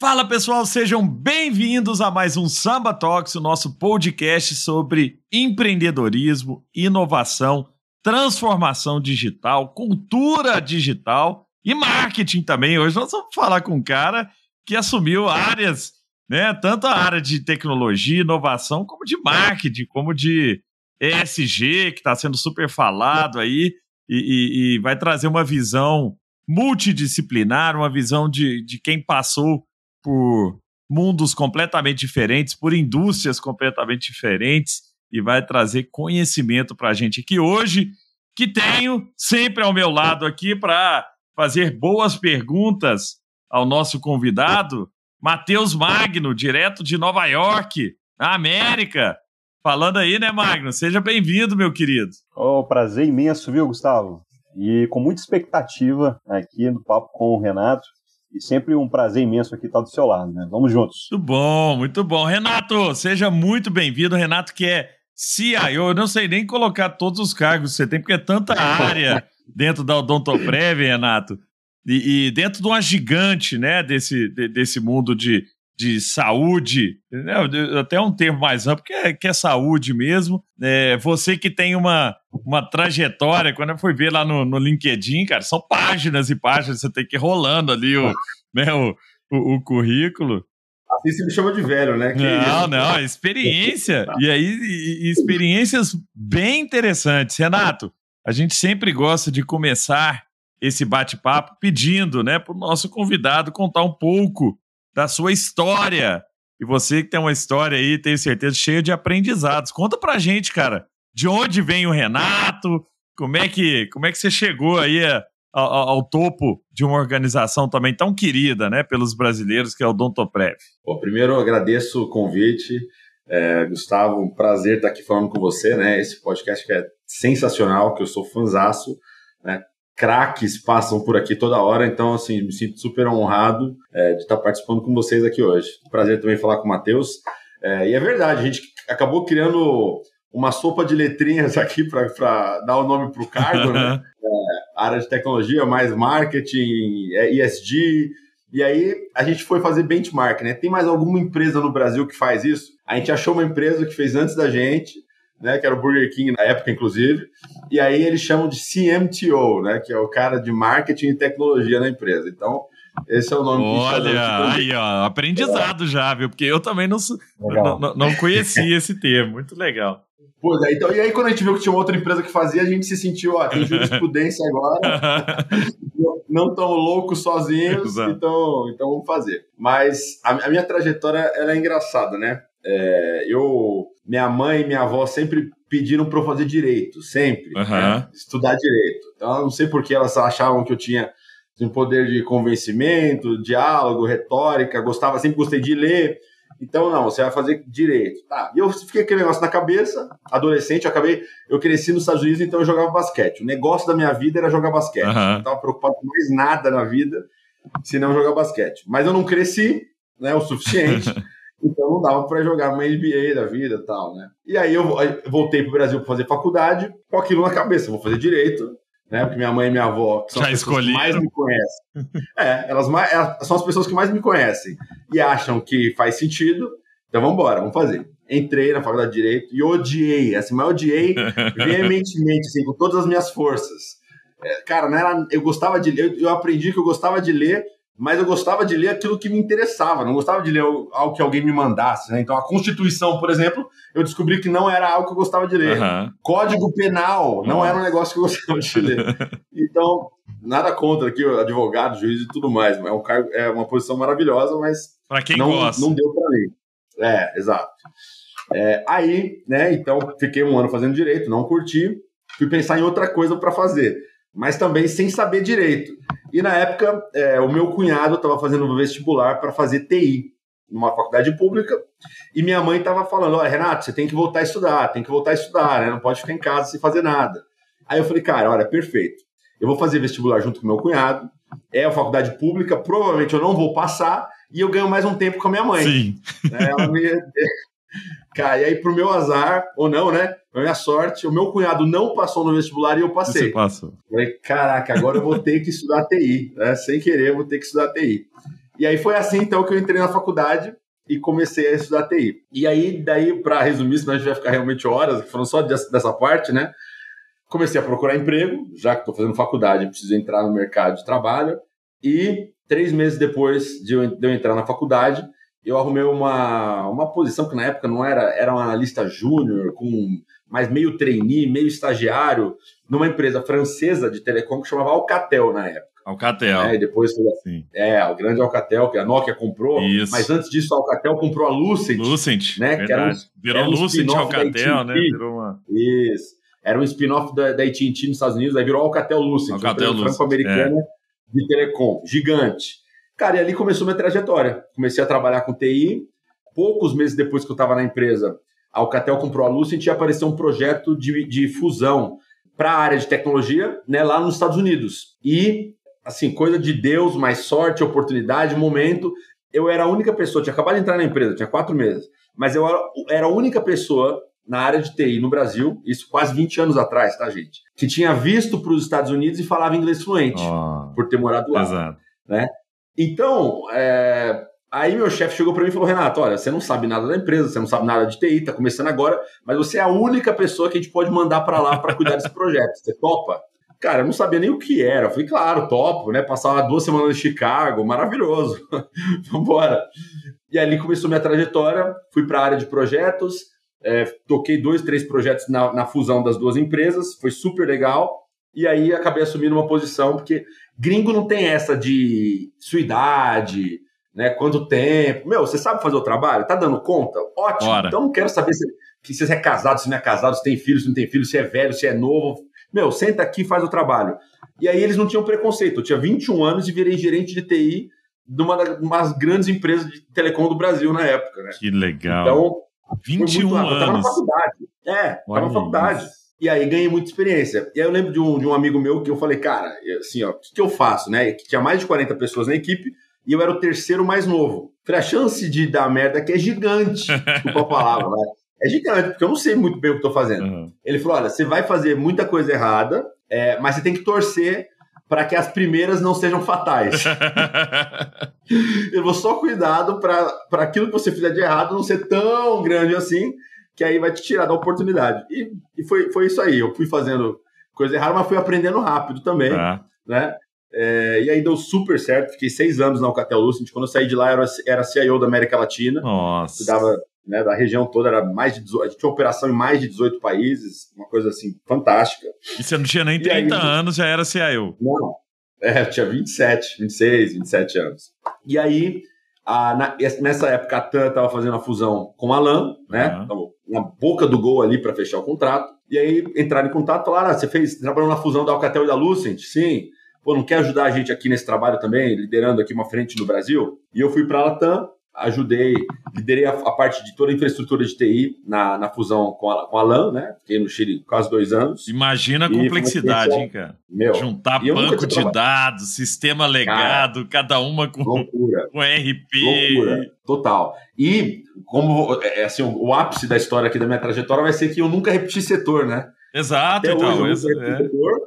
Fala pessoal, sejam bem-vindos a mais um Samba Talks, o nosso podcast sobre empreendedorismo, inovação, transformação digital, cultura digital e marketing também. Hoje nós vamos falar com um cara que assumiu áreas, né, tanto a área de tecnologia, inovação, como de marketing, como de ESG, que está sendo super falado aí, e, e, e vai trazer uma visão multidisciplinar, uma visão de, de quem passou por mundos completamente diferentes, por indústrias completamente diferentes e vai trazer conhecimento para a gente aqui hoje, que tenho sempre ao meu lado aqui para fazer boas perguntas ao nosso convidado, Matheus Magno, direto de Nova York, na América. Falando aí, né, Magno? Seja bem-vindo, meu querido. Oh, prazer imenso, viu, Gustavo? E com muita expectativa aqui no papo com o Renato. E sempre um prazer imenso aqui estar do seu lado, né? Vamos juntos. Muito bom, muito bom. Renato, seja muito bem-vindo. Renato, que é CIO, eu não sei nem colocar todos os cargos que você tem, porque é tanta área dentro da Odontoprev, Renato. E, e, dentro de uma gigante, né, desse, de, desse mundo de, de saúde, né, até um termo mais amplo, que é, que é saúde mesmo. É, você que tem uma, uma trajetória, quando eu fui ver lá no, no LinkedIn, cara, são páginas e páginas, você tem que ir rolando ali o, né, o, o, o currículo. Assim se me chama de velho, né? Que não, não, é experiência. e aí, e, experiências bem interessantes. Renato, a gente sempre gosta de começar esse bate-papo pedindo, né, para o nosso convidado contar um pouco da sua história. E você que tem uma história aí, tenho certeza, cheia de aprendizados. Conta pra gente, cara, de onde vem o Renato? Como é que, como é que você chegou aí ao, ao topo de uma organização também tão querida, né, pelos brasileiros, que é o Dontoprev? Bom, primeiro eu agradeço o convite, é, Gustavo, um prazer estar aqui falando com você, né, esse podcast que é sensacional, que eu sou fanzaço, né, craques passam por aqui toda hora, então, assim, me sinto super honrado é, de estar participando com vocês aqui hoje. Prazer também falar com o Matheus. É, e é verdade, a gente acabou criando uma sopa de letrinhas aqui para dar o nome para o cargo, né? É, área de tecnologia, mais marketing, ESG. É, e aí a gente foi fazer benchmark, né? Tem mais alguma empresa no Brasil que faz isso? A gente achou uma empresa que fez antes da gente, né? Que era o Burger King na época, inclusive. E aí eles chamam de CMTO, né? Que é o cara de marketing e tecnologia na empresa. Então, esse é o nome Olha, que aí, ó, aprendizado é. já, viu? Porque eu também não, não, não conhecia esse termo. Muito legal. Pois é, então, e aí quando a gente viu que tinha outra empresa que fazia, a gente se sentiu, ó, tem jurisprudência agora, não tão louco sozinhos, então, então vamos fazer. Mas a, a minha trajetória, ela é engraçada, né? É, eu, minha mãe e minha avó sempre pediram para eu fazer direito, sempre, uhum. né? estudar direito. Então, eu não sei porque elas achavam que eu tinha um poder de convencimento, diálogo, retórica, gostava, sempre gostei de ler. Então, não, você vai fazer direito. Tá. E eu fiquei aquele negócio na cabeça, adolescente, eu acabei, eu cresci nos Estados Unidos, então eu jogava basquete. O negócio da minha vida era jogar basquete. Uhum. Eu não estava preocupado com mais nada na vida, senão jogar basquete. Mas eu não cresci, né, o suficiente. então não dava para jogar uma NBA da vida e tal, né? E aí eu voltei para o Brasil para fazer faculdade, com aquilo na cabeça, vou fazer direito, né? Porque minha mãe e minha avó são Já as pessoas que mais me conhecem. é, elas, mais, elas são as pessoas que mais me conhecem e acham que faz sentido. Então vamos embora, vamos fazer. Entrei na faculdade de Direito e odiei, assim, mas odiei veementemente, assim, com todas as minhas forças. É, cara, não era, eu gostava de ler, eu aprendi que eu gostava de ler mas eu gostava de ler aquilo que me interessava, não gostava de ler algo que alguém me mandasse. Né? Então, a Constituição, por exemplo, eu descobri que não era algo que eu gostava de ler. Uhum. Código Penal não era um negócio que eu gostava de ler. Então, nada contra aqui, advogado, juiz e tudo mais. É, um cargo, é uma posição maravilhosa, mas pra quem não, gosta. não deu para ler. É, exato. É, aí, né, então, fiquei um ano fazendo direito, não curti, fui pensar em outra coisa para fazer, mas também sem saber direito. E na época, é, o meu cunhado estava fazendo um vestibular para fazer TI. numa faculdade pública, e minha mãe estava falando: olha, Renato, você tem que voltar a estudar, tem que voltar a estudar, né? Não pode ficar em casa sem fazer nada. Aí eu falei, cara, olha, perfeito. Eu vou fazer vestibular junto com meu cunhado, é a faculdade pública, provavelmente eu não vou passar, e eu ganho mais um tempo com a minha mãe. Sim. Né? Ela me... Cara, e aí, pro meu azar, ou não, né? Pra minha sorte, o meu cunhado não passou no vestibular e eu passei. Você passou. Falei, caraca, agora eu vou ter que estudar TI, né? Sem querer, eu vou ter que estudar TI. E aí foi assim, então, que eu entrei na faculdade e comecei a estudar TI. E aí, daí, para resumir, senão a gente vai ficar realmente horas falando só dessa parte, né? Comecei a procurar emprego, já que estou fazendo faculdade, preciso entrar no mercado de trabalho. E três meses depois de eu, de eu entrar na faculdade, eu arrumei uma, uma posição que na época não era, era um analista júnior, com mais meio trainee, meio estagiário, numa empresa francesa de telecom que chamava Alcatel na época. Alcatel. É, e depois Sim. é, o grande Alcatel, que a Nokia comprou. Isso. Mas antes disso, a Alcatel comprou a Lucent. Lucent, né? Verdade. Que era um, Virou era um Lucent Alcatel, né? Virou uma... Isso. Era um spin-off da, da AT&T nos Estados Unidos, aí virou Alcatel Lucent. Alcatel Lucent. Franco-americana é. de telecom, gigante. Cara, e ali começou minha trajetória. Comecei a trabalhar com TI. Poucos meses depois que eu estava na empresa, a Alcatel comprou a Lucent e apareceu um projeto de, de fusão para a área de tecnologia, né, lá nos Estados Unidos. E, assim, coisa de Deus, mais sorte, oportunidade, momento. Eu era a única pessoa, tinha acabado de entrar na empresa, tinha quatro meses, mas eu era, a única pessoa na área de TI no Brasil, isso quase 20 anos atrás, tá, gente? Que tinha visto para os Estados Unidos e falava inglês fluente, oh, por ter morado lá. Exato. Né? Então, é, aí meu chefe chegou para mim e falou: Renato, olha, você não sabe nada da empresa, você não sabe nada de TI, tá começando agora, mas você é a única pessoa que a gente pode mandar para lá para cuidar desse projeto. Você topa? Cara, eu não sabia nem o que era. Eu falei, claro, topo, né? Passava duas semanas em Chicago, maravilhoso. Vambora. E ali começou minha trajetória, fui para a área de projetos, é, toquei dois, três projetos na, na fusão das duas empresas, foi super legal. E aí acabei assumindo uma posição, porque Gringo não tem essa de sua idade, né? Quanto tempo. Meu, você sabe fazer o trabalho? Tá dando conta? Ótimo. Ora. Então não quero saber se, se você é casado, se não é casado, se tem filho, se não tem filho, se é velho, se é novo. Meu, senta aqui e faz o trabalho. E aí eles não tinham preconceito. Eu tinha 21 anos e virei gerente de TI de uma das grandes empresas de telecom do Brasil na época, né? Que legal. Então, 21 anos. Eu tava na faculdade. É, tava na faculdade. Isso. E aí ganhei muita experiência. E aí eu lembro de um, de um amigo meu que eu falei, cara, assim, ó, o que, que eu faço, né? Que tinha mais de 40 pessoas na equipe e eu era o terceiro mais novo. Falei, a chance de dar merda aqui é gigante, desculpa a palavra, né? É gigante, porque eu não sei muito bem o que estou fazendo. Uhum. Ele falou: olha, você vai fazer muita coisa errada, é, mas você tem que torcer para que as primeiras não sejam fatais. eu vou só cuidado para aquilo que você fizer de errado não ser tão grande assim que aí vai te tirar da oportunidade. E, e foi, foi isso aí. Eu fui fazendo coisa errada, mas fui aprendendo rápido também, é. né? É, e aí deu super certo. Fiquei seis anos na Alcatel Lucent. Quando eu saí de lá, era, era CIO da América Latina. Nossa. Cuidava né, da região toda, era mais de 18, a gente tinha operação em mais de 18 países, uma coisa assim, fantástica. E você não tinha nem 30 aí, anos, já era CIO. Não, é, eu tinha 27, 26, 27 anos. E aí, a, na, nessa época, a TAM estava fazendo a fusão com a LAN, né? Uhum. Então, na boca do gol ali para fechar o contrato. E aí entraram em contato e falaram: ah, você fez, trabalhou na fusão da Alcatel e da Lucent? Sim. Pô, não quer ajudar a gente aqui nesse trabalho também, liderando aqui uma frente no Brasil? E eu fui para a Latam, ajudei, liderei a, a, parte de toda a infraestrutura de TI na, na fusão com a, com a LAN, né? Fiquei no Chile quase dois anos. Imagina a complexidade, hein, cara? Meu, Juntar banco de dados, sistema legado, cara, cada uma com, loucura, com RP. Loucura, total. E como é, é, assim, o, o, ápice da história aqui da minha trajetória vai ser que eu nunca repeti setor, né? Exato, Até então. Hoje eu nunca repeti é. setor,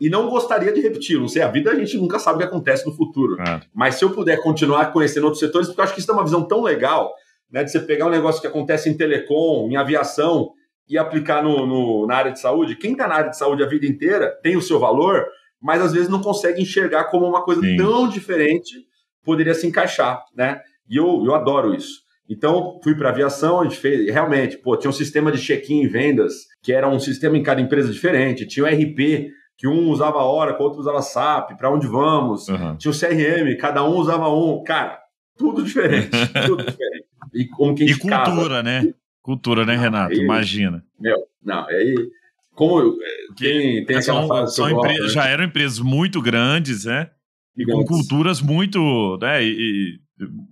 e não gostaria de repetir. Não sei, a vida a gente nunca sabe o que acontece no futuro. É. Mas se eu puder continuar conhecendo outros setores, porque eu acho que isso é uma visão tão legal, né? De você pegar um negócio que acontece em telecom, em aviação, e aplicar no, no na área de saúde. Quem está na área de saúde a vida inteira tem o seu valor, mas às vezes não consegue enxergar como uma coisa Sim. tão diferente poderia se encaixar, né? E eu, eu adoro isso. Então, fui para aviação, a gente fez, realmente, pô, tinha um sistema de check-in e vendas, que era um sistema em cada empresa diferente, tinha o RP, que um usava Oracle, outro usava SAP, para onde vamos, uhum. tinha o CRM, cada um usava um, cara, tudo diferente, tudo diferente. E como que E cultura, casa, né? Cultura, né, Renato? Aí, Imagina. Meu, não, aí como quem tem aquela são, são gosto, né? já eram empresas muito grandes, né? E com culturas muito, né? E,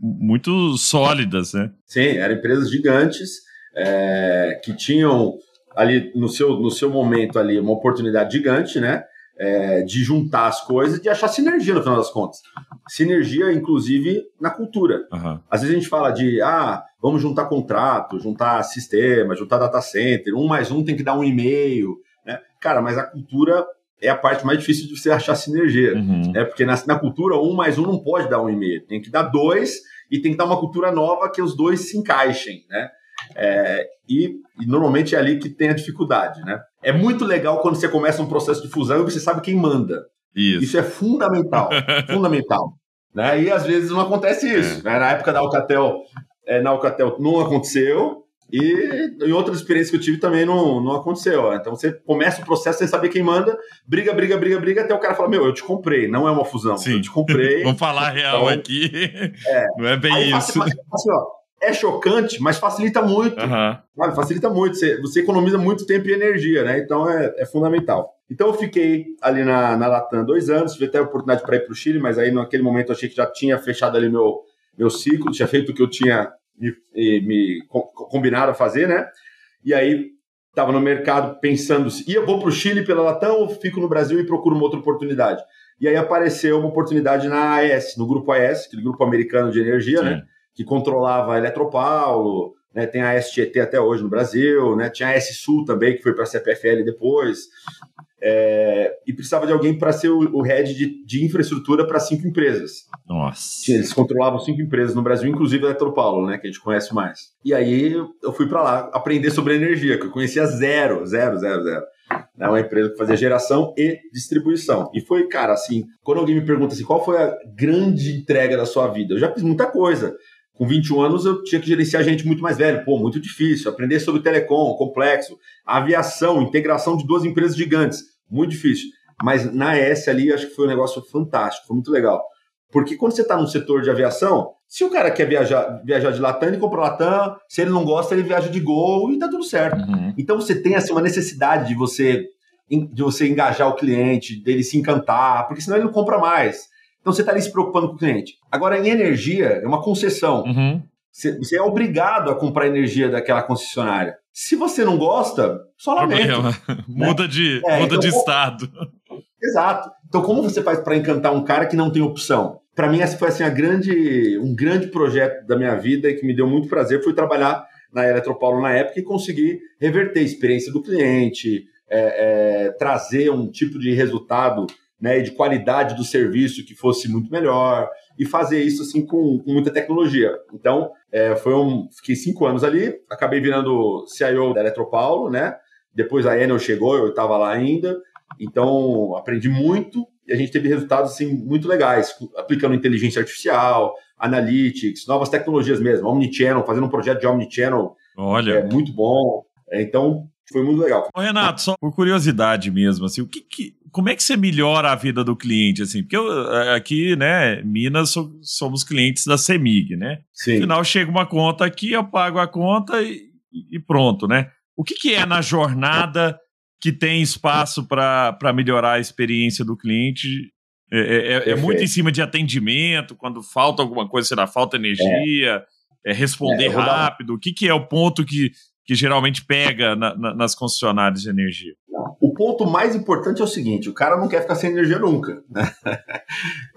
muito sólidas, né? Sim, eram empresas gigantes é, que tinham ali no seu, no seu momento ali uma oportunidade gigante, né? É, de juntar as coisas e de achar sinergia no final das contas. Sinergia, inclusive, na cultura. Uhum. Às vezes a gente fala de, ah, vamos juntar contrato, juntar sistema, juntar data center, um mais um tem que dar um e-mail. Né? Cara, mas a cultura é a parte mais difícil de você achar sinergia. Uhum. Né? Porque na, na cultura, um mais um não pode dar um e-mail, tem que dar dois e tem que dar uma cultura nova que os dois se encaixem. Né? É, e, e, normalmente é ali que tem a dificuldade, né? É muito legal quando você começa um processo de fusão e você sabe quem manda. Isso, isso é fundamental, fundamental. Né? E às vezes não acontece isso. É. Né? Na época da Alcatel, é, na Alcatel não aconteceu, e em outras experiências que eu tive também não, não aconteceu. Então você começa o processo sem saber quem manda, briga, briga, briga, briga, até o cara fala: Meu, eu te comprei, não é uma fusão. Sim. Eu te comprei. Vamos falar real então, aqui. É. Não é bem Aí, isso. assim, ó, é chocante, mas facilita muito. Uhum. Facilita muito. Você, você, economiza muito tempo e energia, né? Então é, é fundamental. Então eu fiquei ali na, na Latam dois anos, tive até a oportunidade para ir para o Chile, mas aí naquele momento eu achei que já tinha fechado ali meu, meu ciclo, tinha feito o que eu tinha me, me combinado a fazer, né? E aí estava no mercado pensando se ia vou para o Chile pela Latam ou fico no Brasil e procuro uma outra oportunidade. E aí apareceu uma oportunidade na AES, no grupo AES, aquele grupo americano de energia? Sim. né? Que controlava a Eletropaulo, né, tem a STT até hoje no Brasil, né, tinha a S Sul também, que foi para a CPFL depois, é, e precisava de alguém para ser o, o, head de, de infraestrutura para cinco empresas. Nossa. Eles controlavam cinco empresas no Brasil, inclusive a Eletropaulo, né, que a gente conhece mais. E aí eu fui para lá aprender sobre energia, que eu conhecia zero, zero, zero, zero. É uma empresa que fazia geração e distribuição. E foi, cara, assim, quando alguém me pergunta assim, qual foi a grande entrega da sua vida? Eu já fiz muita coisa com 21 anos eu tinha que gerenciar gente muito mais velho. Pô, muito difícil. Aprender sobre telecom, complexo. Aviação, integração de duas empresas gigantes. Muito difícil. Mas na S ali, acho que foi um negócio fantástico. Foi muito legal. Porque quando você está no setor de aviação, se o cara quer viajar, viajar de Latam, ele compra Latam. Se ele não gosta, ele viaja de Gol e tá tudo certo. Uhum. Então você tem assim, uma necessidade de você de você engajar o cliente, dele se encantar, porque senão ele não compra mais. Então você está ali se preocupando com o cliente. Agora, em energia, é uma concessão. Uhum. Você é obrigado a comprar energia daquela concessionária. Se você não gosta, só lamento. Né? muda de, é, muda então, de estado. Exato. Então, como você faz para encantar um cara que não tem opção? Para mim, essa foi assim, a grande, um grande projeto da minha vida e que me deu muito prazer. Foi trabalhar na Eletropaulo na época e conseguir reverter a experiência do cliente, é, é, trazer um tipo de resultado né, e de qualidade do serviço que fosse muito melhor e fazer isso assim com, com muita tecnologia. Então, é, foi um, fiquei cinco anos ali, acabei virando CIO da Eletropaulo, né? Depois a Enel chegou, eu estava lá ainda, então aprendi muito e a gente teve resultados assim muito legais, aplicando inteligência artificial, analytics, novas tecnologias mesmo, omnichannel, fazendo um projeto de omnichannel, Olha, é muito bom. É, então foi muito legal. Ô, Renato, só por curiosidade mesmo, assim, o que, que como é que você melhora a vida do cliente, assim? Porque eu, aqui, né, Minas, somos clientes da Semig, né? Sim. Afinal, chega uma conta aqui, eu pago a conta e, e pronto, né? O que, que é na jornada que tem espaço para melhorar a experiência do cliente? É, é, é, é, muito em cima de atendimento, quando falta alguma coisa, será falta energia, é, é responder rápido. Dar... O que, que é o ponto que, que geralmente pega na, na, nas concessionárias de energia? O ponto mais importante é o seguinte: o cara não quer ficar sem energia nunca. Né?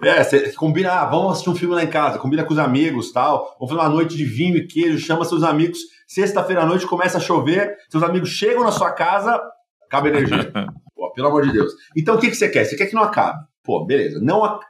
É, você combina, ah, vamos assistir um filme lá em casa, combina com os amigos tal, vamos fazer uma noite de vinho e queijo, chama seus amigos. Sexta-feira à noite começa a chover, seus amigos chegam na sua casa, acaba a energia. Pô, pelo amor de Deus. Então o que, que você quer? Você quer que não acabe? Pô, beleza. Não,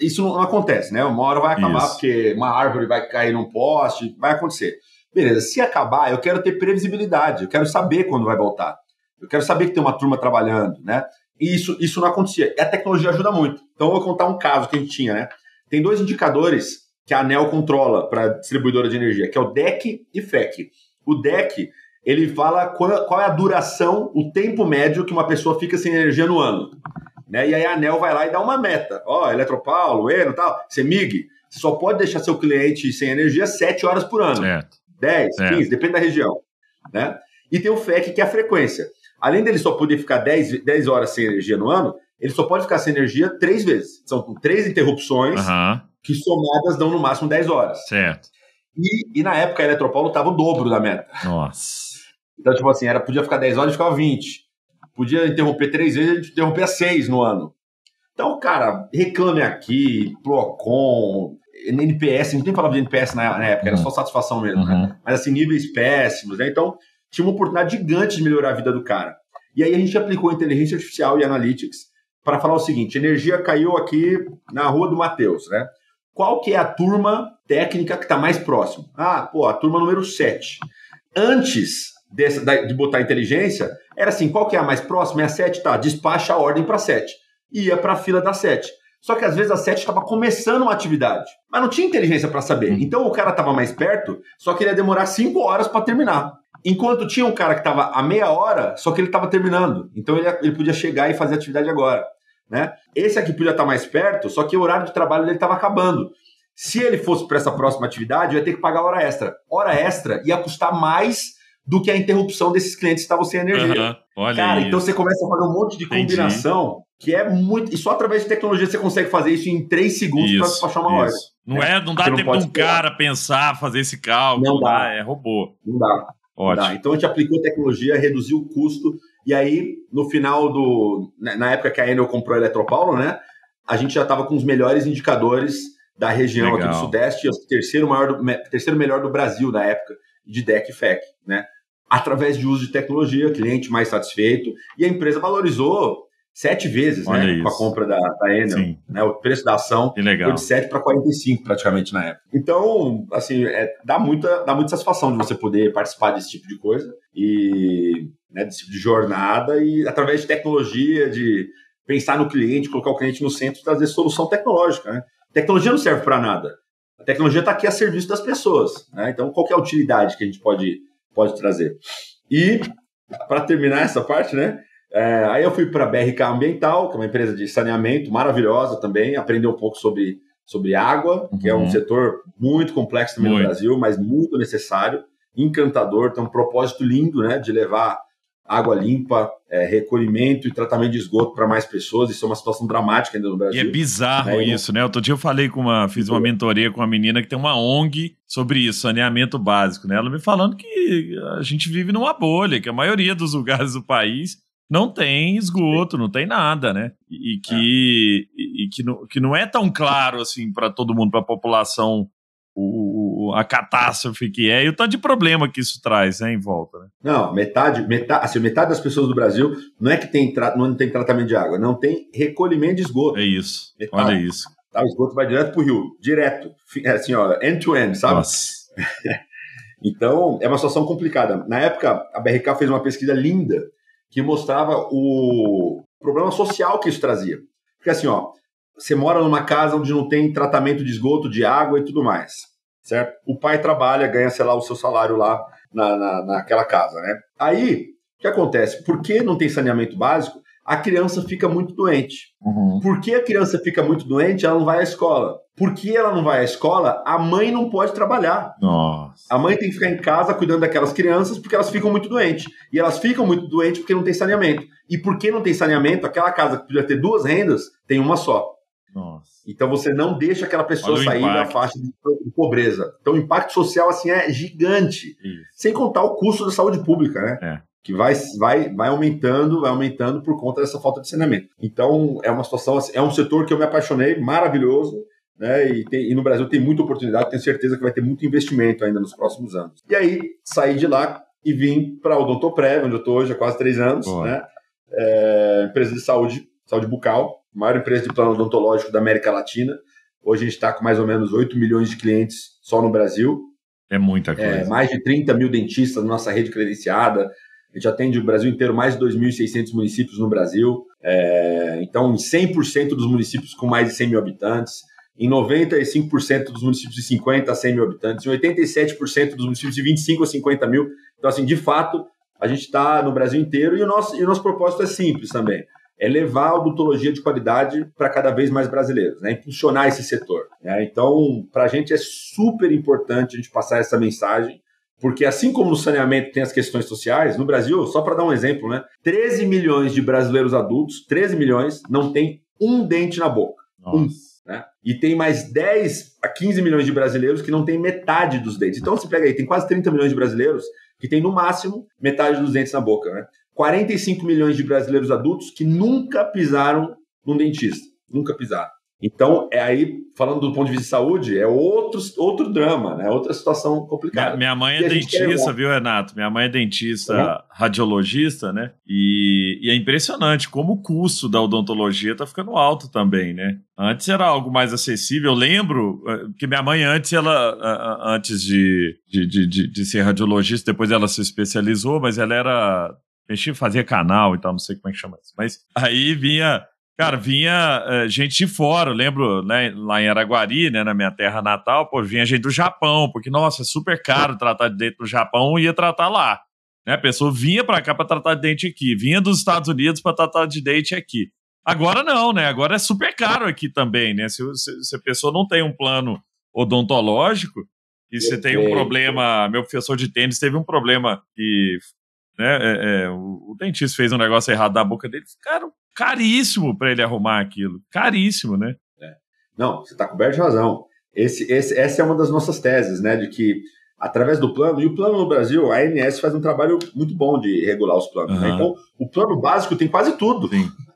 isso não, acontece, né? Uma hora vai acabar isso. porque uma árvore vai cair num poste, vai acontecer. Beleza, se acabar, eu quero ter previsibilidade, eu quero saber quando vai voltar. Eu quero saber que tem uma turma trabalhando, né? E isso, isso não acontecia. E a tecnologia ajuda muito. Então, eu vou contar um caso que a gente tinha, né? Tem dois indicadores que a ANEL controla para distribuidora de energia, que é o DEC e FEC. O DEC, ele fala qual, qual, é a duração, o tempo médio que uma pessoa fica sem energia no ano. Né? E aí a ANEL vai lá e dá uma meta. Ó, oh, Eletropaulo, Eno tal, CEMIG, você só pode deixar seu cliente sem energia 7 horas por ano. Certo. 10, certo. 15, depende da região. Né? E tem o FEC, que é a frequência. Além dele só poder ficar 10, 10 horas sem energia no ano, ele só pode ficar sem energia três vezes. São três interrupções uhum. que somadas dão no máximo 10 horas. Certo. E, e na época a Eletropaulo estava o dobro da meta. Nossa. Então, tipo assim, era, podia ficar 10 horas e ficava 20. Podia interromper três vezes, a gente interrompia seis no ano. Então, cara, reclame aqui, Procon, NPS, a gente nem falava de NPS na, na época, era só satisfação mesmo, né? Uhum. né? Mas assim, níveis péssimos, né? Então, tinha uma oportunidade gigante de melhorar a vida do cara. E aí a gente aplicou inteligência artificial e analytics para falar o seguinte: energia caiu aqui na rua do Matheus, né? Qual que é a turma técnica que está mais próximo? Ah, pô, a turma número 7. Antes dessa, de botar inteligência, era assim, qual que é a mais próxima? É a 7, tá, despacha a ordem para 7. Ia para a fila da 7. Só que às vezes a 7 estava começando uma atividade, mas não tinha inteligência para saber. Então o cara estava mais perto, só que ele ia demorar 5 horas para terminar. Enquanto tinha um cara que estava a meia hora, só que ele estava terminando. Então ele, ele podia chegar e fazer a atividade agora. Né? Esse aqui podia estar mais perto, só que o horário de trabalho dele estava acabando. Se ele fosse para essa próxima atividade, ia ter que pagar hora extra. Hora extra ia custar mais do que a interrupção desses clientes que estavam sem energia. Uhum. Olha Cara, isso. então você começa a fazer um monte de Entendi. combinação que é muito. E só através de tecnologia você consegue fazer isso em 3 segundos para despachar uma isso. Não, é, não dá Você não tempo de um cara pensar, fazer esse cálculo. Não dá. né? É robô. Não dá. Não Ótimo. dá. Então a gente aplicou tecnologia, reduziu o custo. E aí, no final do. Na época que a Enel comprou a Eletropaulo, né? A gente já estava com os melhores indicadores da região aqui Legal. do Sudeste, e o terceiro, maior do, terceiro melhor do Brasil na época, de DEC e FEC, né? Através de uso de tecnologia, cliente mais satisfeito, e a empresa valorizou sete vezes, Olha né? isso. Com a compra da, da Enel. Sim, Né, o preço da ação foi de 7 para 45 praticamente na época. Então, assim, é, dá, muita, dá muita satisfação de você poder participar desse tipo de coisa e né, desse tipo de jornada e através de tecnologia, de pensar no cliente, colocar o cliente no centro, trazer solução tecnológica. Né? Tecnologia não serve para nada. A tecnologia está aqui a serviço das pessoas. Né? Então, qual é a utilidade que a gente pode, pode trazer? E, para terminar essa parte, né? É, aí eu fui para a BRK Ambiental, que é uma empresa de saneamento maravilhosa também, aprender um pouco sobre, sobre água, que é um Uhum. setor muito complexo também Muito. no Brasil, mas muito necessário, encantador, tem um propósito lindo né, de levar água limpa, é, recolhimento e tratamento de esgoto para mais pessoas. Isso é uma situação dramática ainda no E Brasil. é bizarro É, isso, né? Outro dia eu falei com uma. Fiz uma mentoria com uma menina que tem uma ONG sobre isso, saneamento básico, né? Ela me falando que a gente vive numa bolha, que a maioria dos lugares do país não tem esgoto, não tem nada, né? E, e que, e, e que, não, que não é tão claro assim para todo mundo, para a população, o, o- a catástrofe que é e o tanto de problema que isso traz né, em volta. Né? Não, metade, metade, assim, metade das pessoas do Brasil não é que tem, não tem tratamento de água, não tem recolhimento de esgoto. É isso. Metade. Olha isso. Tá? O esgoto vai direto pro rio, direto. É Assim, ó, end-to-end, sabe? Nossa. Então, é uma situação complicada. Na época, a BRK fez uma pesquisa linda que mostrava o problema social que isso trazia. Porque assim, ó, você mora numa casa onde não tem tratamento de esgoto, de água e tudo mais, certo? O pai trabalha, ganha, sei lá, o seu salário lá na, na, naquela casa, né? Aí, o que acontece? Porque não tem saneamento básico, a criança fica muito doente. Uhum. Por que a criança fica muito doente, ela não vai à escola? Porque ela não vai à escola, a mãe não pode trabalhar. Nossa. A mãe tem que ficar em casa cuidando daquelas crianças porque elas ficam muito doentes. E elas ficam muito doentes porque não tem saneamento. E porque não tem saneamento, aquela casa que podia ter duas rendas, tem uma só. Nossa. Então você não deixa aquela pessoa sair da faixa de pobreza. Então o impacto social assim é gigante. Isso. Sem contar o custo da saúde pública, né? É. Que vai, vai, vai aumentando, vai aumentando por conta dessa falta de saneamento. Então, é uma situação, assim, é um setor que eu me apaixonei, maravilhoso, né? E, tem- e no Brasil tem muita oportunidade, tenho certeza que vai ter muito investimento ainda nos próximos anos. E aí, saí de lá e vim para o Odontoprev, onde eu estou hoje há quase três anos, Boa. né? É, empresa de saúde, saúde bucal, maior empresa de plano odontológico da América Latina. Hoje a gente está com mais ou menos 8 milhões de clientes só no Brasil. É muita É, coisa. mais de 30 mil dentistas na nossa rede credenciada. A gente atende o Brasil inteiro, mais de 2.600 municípios no Brasil. É, então, em 100% dos municípios com mais de 100 mil habitantes. Em 95% dos municípios de 50 a 100 mil habitantes. Em 87% dos municípios de 25 a 50 mil. Então, assim, de fato, a gente está no Brasil inteiro e o, nosso, e o nosso propósito é simples também. É levar a odontologia de qualidade para cada vez mais brasileiros, né? impulsionar esse setor. né? Então, para a gente é super importante a gente passar essa mensagem, porque assim como no saneamento tem as questões sociais, no Brasil, só para dar um exemplo, né? 13 milhões de brasileiros adultos, 13 milhões, não tem um dente na boca. Nossa. Né? E tem mais 10 a 15 milhões de brasileiros que não têm metade dos dentes. Então você pega aí, tem quase 30 milhões de brasileiros que têm no máximo metade dos dentes na boca. Né? 45 milhões de brasileiros adultos que nunca pisaram num dentista. Nunca pisaram. Então, é aí, falando do ponto de vista de saúde, é outro, outro drama, né? Outra situação complicada. Minha, minha mãe é dentista, viu, Renato? Minha mãe é dentista, uhum. radiologista, né? E, e, é impressionante como o custo da odontologia tá ficando alto também, né? Antes era algo mais acessível. Eu lembro eh, que minha mãe, antes, ela, antes de, de, de, de ser radiologista, depois ela se especializou, mas ela era mexia, fazia canal e tal, não sei como é que chama isso. Mas aí vinha Cara, vinha uh, gente de fora, eu lembro, né, lá em Araguari, né, na minha terra natal, pô, vinha gente do Japão, porque, nossa, é super caro tratar de dente no Japão, ia tratar lá. Né? A pessoa vinha para cá para tratar de dente aqui, vinha dos Estados Unidos para tratar de dente aqui. Agora não, né? Agora é super caro aqui também, né? Se, se, se a pessoa não tem um plano odontológico e você tem um problema. Meu professor de tênis teve um problema que né, é, é, o, o, dentista fez um negócio errado da boca dele. Cara, caríssimo para ele arrumar aquilo. Caríssimo, né? É. Não, você está coberto de razão. Esse, esse, essa é uma das nossas teses, né? De que através do plano, e o plano no Brasil, a ANS faz um trabalho muito bom de regular os planos. Uhum. Né? Então, o plano básico tem quase tudo.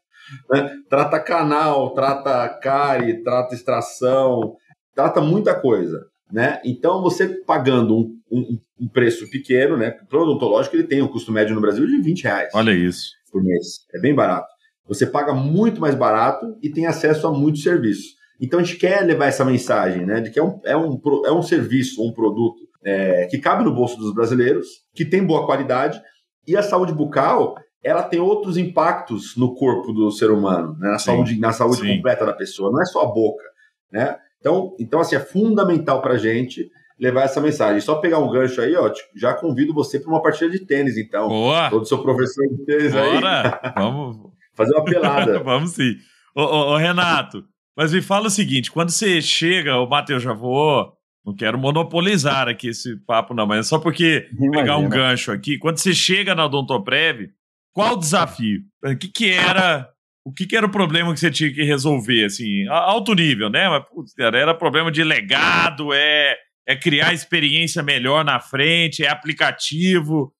Né? Trata canal, trata cárie, trata extração, trata muita coisa. Né? Então, você pagando um, um, um preço pequeno, né? o odontológico ele tem um custo médio no Brasil de 20 reais. Olha isso. Por mês. É bem barato. Você paga muito mais barato e tem acesso a muitos serviços. Então a gente quer levar essa mensagem, né, de que é um, é um, é um serviço, um produto é, que cabe no bolso dos brasileiros, que tem boa qualidade e a saúde bucal ela tem outros impactos no corpo do ser humano, né, na sim, saúde, na saúde completa da pessoa, não é só a boca, né? Então, então assim é fundamental para a gente levar essa mensagem. Só pegar um gancho aí, ó, tipo, já convido você para uma partida de tênis, então. Boa. Todo seu professor de tênis Bora. aí. Vamos, Fazer uma pelada. Vamos sim. Ô, ô, ô, Renato, mas me fala o seguinte: quando você chega, o Matheus já vou. Não quero monopolizar aqui esse papo, não, mas é só porque Imagina. pegar um gancho aqui. Quando você chega na Odontoprev, qual o desafio? O que, que era o que, que, era o problema que você tinha que resolver, assim, alto nível, né? Mas, putz, era problema de legado, é, é criar experiência melhor na frente, é aplicativo,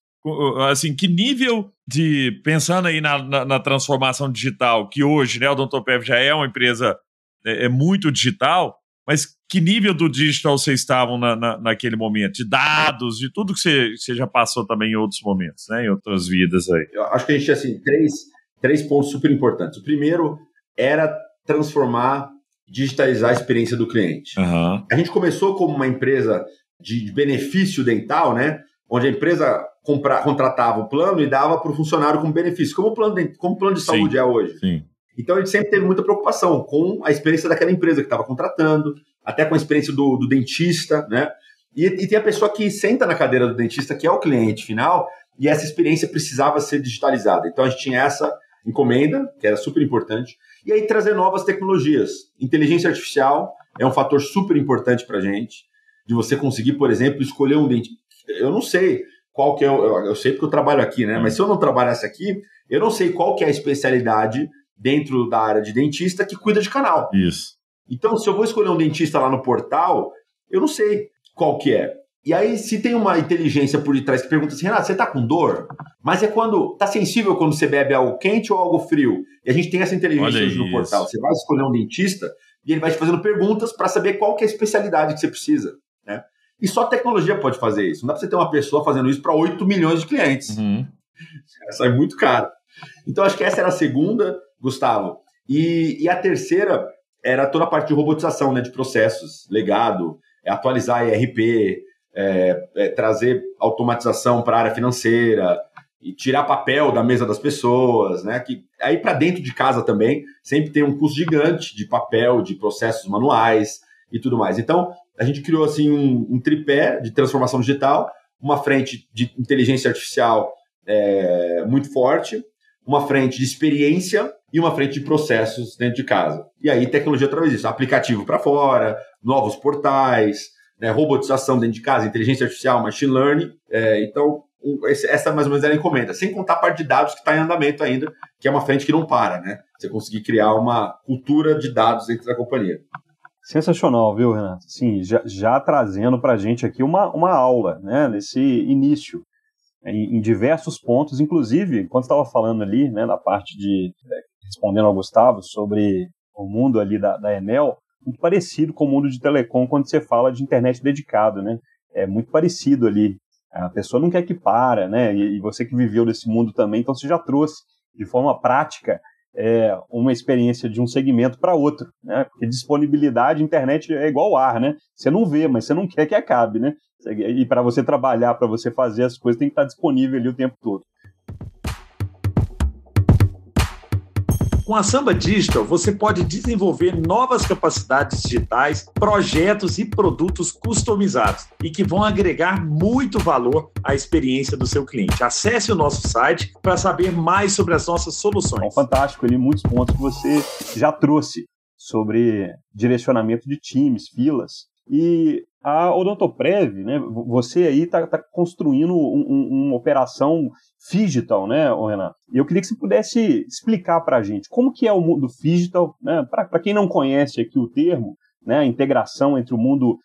assim, que nível de, pensando aí na, na, na transformação digital, que hoje, né, o Odontopev já é uma empresa é, é, muito digital, mas que nível do digital vocês estavam na, na, naquele momento? De dados, de tudo que você, você já passou também em outros momentos, né, em outras vidas aí. Eu acho que a gente tinha, assim, três, três pontos super importantes. O primeiro era transformar, digitalizar a experiência do cliente. Uhum. A gente começou como uma empresa de benefício dental, né, onde a empresa compra, contratava o plano e dava para o funcionário como benefício, como o plano de, como o plano de saúde sim, é hoje. Sim. Então a gente sempre teve muita preocupação com a experiência daquela empresa que estava contratando, até com a experiência do, do dentista, né? E, e, tem a pessoa que senta na cadeira do dentista, que é o cliente final, e essa experiência precisava ser digitalizada. Então a gente tinha essa encomenda, que era super importante, e aí trazer novas tecnologias. Inteligência artificial é um fator super importante para a gente, de você conseguir, por exemplo, escolher um dentista. Eu não sei, qual que é, eu, eu sei porque eu trabalho aqui, né? Mas se eu não trabalhasse aqui, eu não sei qual que é a especialidade dentro da área de dentista que cuida de canal. Isso. Então, se eu vou escolher um dentista lá no portal, eu não sei qual que é. E aí, se tem uma inteligência por detrás que pergunta assim, Renato, você tá com dor? Mas é quando. tá sensível quando você bebe algo quente ou algo frio? E a gente tem essa inteligência hoje no portal. Você vai escolher um dentista e ele vai te fazendo perguntas para saber qual que é a especialidade que você precisa. Né? E só a tecnologia pode fazer isso. Não dá para você ter uma pessoa fazendo isso para 8 milhões de clientes. Uhum. Sai muito caro. Então, acho que essa era a segunda, Gustavo. E, e a terceira era toda a parte de robotização né, de processos, legado, é atualizar ERP, é, é, trazer automatização para a área financeira, e tirar papel da mesa das pessoas, né? Que aí para dentro de casa também sempre tem um custo gigante de papel, de processos manuais e tudo mais. Então a gente criou assim um, um tripé de transformação digital, uma frente de inteligência artificial é, muito forte, uma frente de experiência e uma frente de processos dentro de casa. E aí tecnologia através disso, aplicativo para fora, novos portais, né, robotização dentro de casa, inteligência artificial, machine learning. É, então essa mais ou menos era a encomenda, sem contar a parte de dados que está em andamento ainda, que é uma frente que não para, né? Você conseguir criar uma cultura de dados dentro da companhia. Sensacional, viu, Renato? Sim, já, já trazendo para a gente aqui uma, uma aula, né, nesse início, em, em diversos pontos, inclusive, quando estava falando ali, né, na parte de, é, respondendo ao Gustavo, sobre o mundo ali da, da Enel, muito parecido com o mundo de telecom quando você fala de internet dedicado, né? É muito parecido ali. A pessoa não quer que para, né? E, e você que viveu nesse mundo também, então você já trouxe de forma prática é, uma experiência de um segmento para outro, né? Porque disponibilidade, internet é igual ar, né? Você não vê, mas você não quer que acabe, né? E para você trabalhar, para você fazer as coisas, tem que estar disponível ali o tempo todo. Com a Samba Digital, você pode desenvolver novas capacidades digitais, projetos e produtos customizados e que vão agregar muito valor à experiência do seu cliente. Acesse o nosso site para saber mais sobre as nossas soluções. É fantástico, ali muitos pontos que você já trouxe sobre direcionamento de times, filas. E a Odontoprev, né, você aí está tá construindo um, um, uma operação digital, né, Renato? E eu queria que você pudesse explicar para a gente como que é o mundo digital, né, para quem não conhece aqui o termo, né, a integração entre o mundo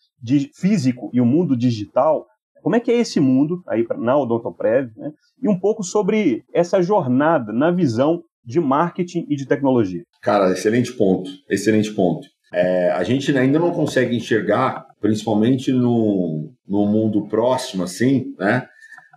físico e o mundo digital, como é que é esse mundo aí na Odontoprev, né, e um pouco sobre essa jornada na visão de marketing e de tecnologia. Cara, excelente ponto, excelente ponto. É, a gente ainda não consegue enxergar, principalmente no, no mundo próximo, assim, né?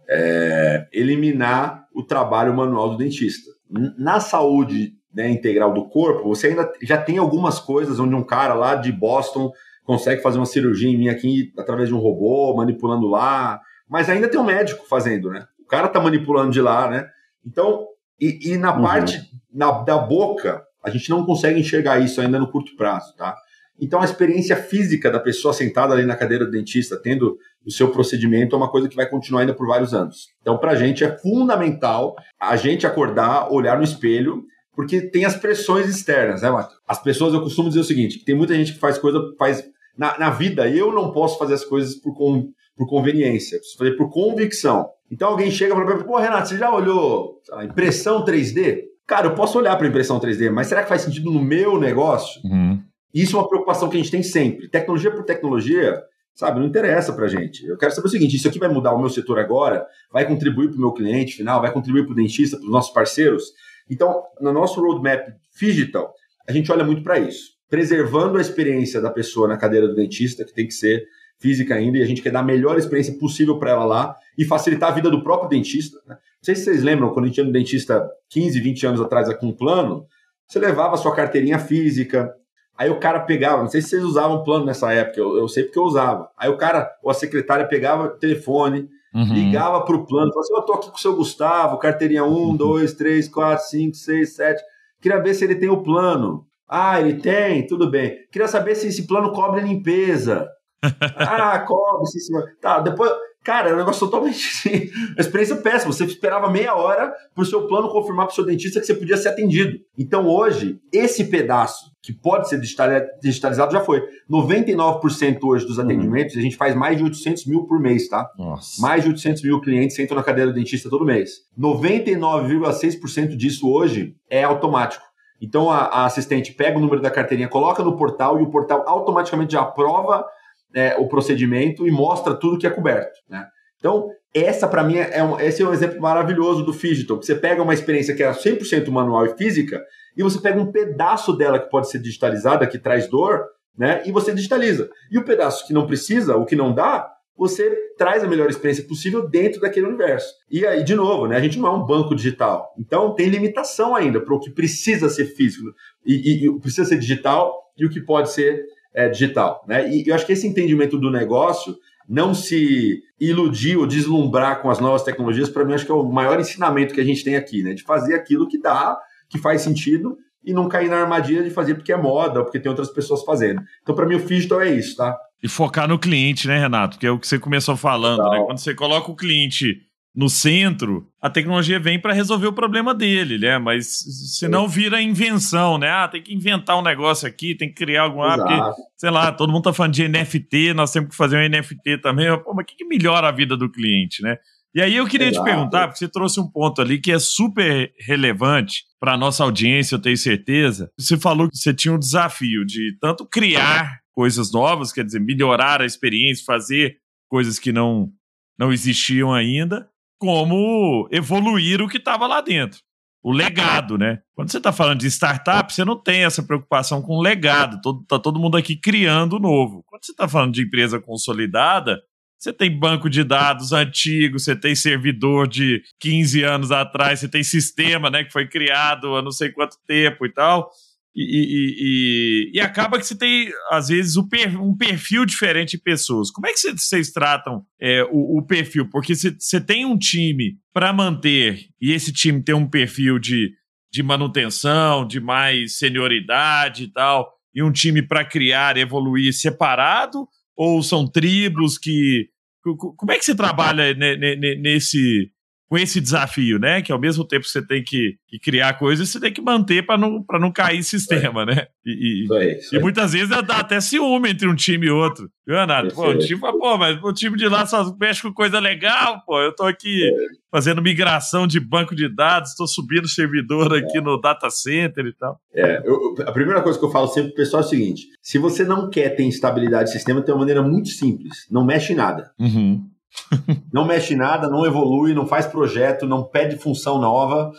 É, eliminar o trabalho manual do dentista. Na saúde né, integral do corpo, você ainda já tem algumas coisas onde um cara lá de Boston consegue fazer uma cirurgia em mim aqui através de um robô, manipulando lá, mas ainda tem um médico fazendo, né? O cara tá manipulando de lá, né? Então, e, e na uhum. parte na, da boca, a gente não consegue enxergar isso ainda no curto prazo, tá? Então a experiência física da pessoa sentada ali na cadeira do dentista, tendo o seu procedimento, é uma coisa que vai continuar ainda por vários anos. Então, para a gente é fundamental a gente acordar, olhar no espelho, porque tem as pressões externas, né, Matheus? As pessoas, eu costumo dizer o seguinte: tem muita gente que faz coisa, faz. Na, na vida, eu não posso fazer as coisas por, com, por conveniência, preciso fazer por convicção. Então alguém chega e fala pô, Renato, você já olhou impressão 3D? Cara, eu posso olhar para impressão 3D, mas será que faz sentido no meu negócio? Uhum. Isso é uma preocupação que a gente tem sempre. Tecnologia por tecnologia, sabe, não interessa para gente. Eu quero saber o seguinte: isso aqui vai mudar o meu setor agora? Vai contribuir para o meu cliente final? Vai contribuir para o dentista, para os nossos parceiros? Então, no nosso roadmap digital, a gente olha muito para isso, preservando a experiência da pessoa na cadeira do dentista, que tem que ser física ainda, e a gente quer dar a melhor experiência possível para ela lá e facilitar a vida do próprio dentista. Né? Não sei se vocês lembram, quando a gente ia no dentista 15, 20 anos atrás com um plano, você levava a sua carteirinha física, aí o cara pegava, não sei se vocês usavam plano nessa época, eu, eu sei porque eu usava. Aí o cara, ou a secretária pegava o telefone, uhum. ligava para o plano, falava assim, eu tô aqui com o seu Gustavo, carteirinha 1, 2, 3, 4, 5, 6, 7, queria ver se ele tem o plano. Ah, ele tem? Tudo bem. Queria saber se esse plano cobre limpeza ah, cobre, sim, senhor. Tá, depois. Cara, é um negócio totalmente assim. Uma experiência péssima. Você esperava meia hora para o seu plano confirmar para o seu dentista que você podia ser atendido. Então, hoje, esse pedaço que pode ser digitalizado já foi. 99% hoje dos atendimentos, uhum. a gente faz mais de 800 mil por mês, tá? Nossa. Mais de 800 mil clientes sentam na cadeira do dentista todo mês. 99,6% disso hoje é automático. Então, a, a assistente pega o número da carteirinha, coloca no portal e o portal automaticamente já aprova é, o procedimento e mostra tudo que é coberto. Né? Então, essa para mim é um, esse é um exemplo maravilhoso do Digital, que você pega uma experiência que era 100% manual e física e você pega um pedaço dela que pode ser digitalizada, que traz dor, né? E você digitaliza. E o pedaço que não precisa, o que não dá, você traz a melhor experiência possível dentro daquele universo. E aí, de novo, né, a gente não é um banco digital. Então, tem limitação ainda para o que precisa ser físico e, e, e, precisa ser digital e o que pode ser é, digital. Né? E eu acho que esse entendimento do negócio, não se iludir ou deslumbrar com as novas tecnologias, para mim, acho que é o maior ensinamento que a gente tem aqui, né? de fazer aquilo que dá, que faz sentido e não cair na armadilha de fazer porque é moda porque tem outras pessoas fazendo. Então, para mim, o digital é isso, tá? E focar no cliente, né, Renato? Que é o que você começou falando, né? Quando você coloca o cliente no centro, a tecnologia vem para resolver o problema dele, né? Mas se não vira invenção, né? Ah, tem que inventar um negócio aqui, tem que criar algum ah, porque, sei lá, todo mundo tá falando de NFT, nós temos que fazer um NFT também. Pô, mas o que, que melhora a vida do cliente, né? E aí eu queria Exato. te perguntar, porque você trouxe um ponto ali que é super relevante para a nossa audiência, eu tenho certeza. Você falou que você tinha um desafio de tanto criar coisas novas, quer dizer, melhorar a experiência, fazer coisas que não, não existiam ainda, como evoluir o que estava lá dentro. O legado, né? Quando você está falando de startup, você não tem essa preocupação com o legado. Todo, tá todo mundo aqui criando novo. Quando você está falando de empresa consolidada, você tem banco de dados antigo, você tem servidor de 15 anos atrás, você tem sistema né, que foi criado há não sei quanto tempo e tal. E, e, e, e acaba que você tem, às vezes, um perfil diferente de pessoas. Como é que vocês tratam é, o, o, perfil? Porque você tem um time para manter, e esse time tem um perfil de, de manutenção, de mais senioridade e tal, e um time para criar, evoluir separado? Ou são tribos que. Como é que você trabalha nesse, com esse desafio, né? Que ao mesmo tempo você tem que, que criar coisas, você tem que manter para não, não cair sistema, né? E, e, aí, e muitas vezes dá até ciúme entre um time e outro. Viu, Renato? Pô, o time pô, mas o time de lá só mexe com coisa legal, pô. Eu tô aqui é. fazendo migração de banco de dados, estou subindo servidor aqui é. no data center e tal. É, eu, a primeira coisa que eu falo sempre pro pessoal é o seguinte: se você não quer ter instabilidade de sistema, tem uma maneira muito simples. Não mexe em nada. Uhum não mexe nada, não evolui, não faz projeto, não pede função nova.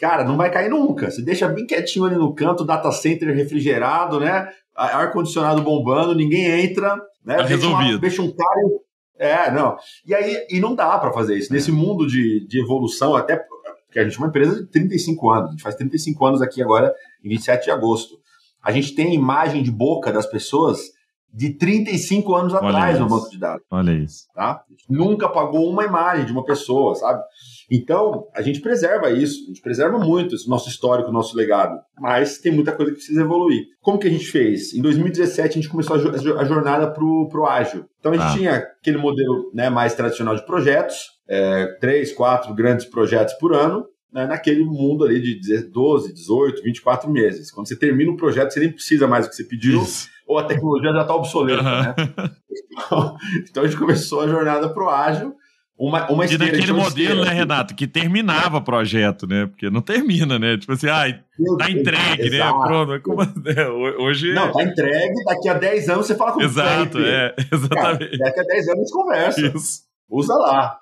Cara, não vai cair nunca. Você deixa bem quietinho ali no canto, data center refrigerado, né? Ar-condicionado bombando, ninguém entra, né? Tá deixa resolvido. Uma, deixa um cara. É, não. E aí, e não dá para fazer isso. Nesse mundo de, de evolução, até porque a gente é uma empresa de 35 anos, a gente faz 35 anos aqui agora, em 27 de agosto. A gente tem imagem de boca das pessoas de 35 anos Olha atrás isso. no banco de dados. Olha isso. Tá? Nunca pagou uma imagem de uma pessoa, sabe? Então, a gente preserva isso, a gente preserva muito esse nosso histórico, nosso legado, mas tem muita coisa que precisa evoluir. Como que a gente fez? Em 2017, a gente começou a, jornada para o ágil. Então, a gente ah. tinha aquele modelo né, mais tradicional de projetos, é, três, quatro grandes projetos por ano, né, naquele mundo ali de 12, 18, 24 meses. Quando você termina o projeto, você nem precisa mais do que você pediu. Isso ou a tecnologia já está obsoleta, uhum. né? Então, então, a gente começou a jornada pro ágil. Uma, uma e daquele modelo, né, Renato, que terminava o projeto, né? Porque não termina, né? Tipo assim, ah, tá entregue, né? Exato. Pronto, como, né? hoje... Não, tá entregue, daqui a 10 anos você fala com Exato, o é, exatamente. Cara, daqui a 10 anos conversa. Isso. Usa lá.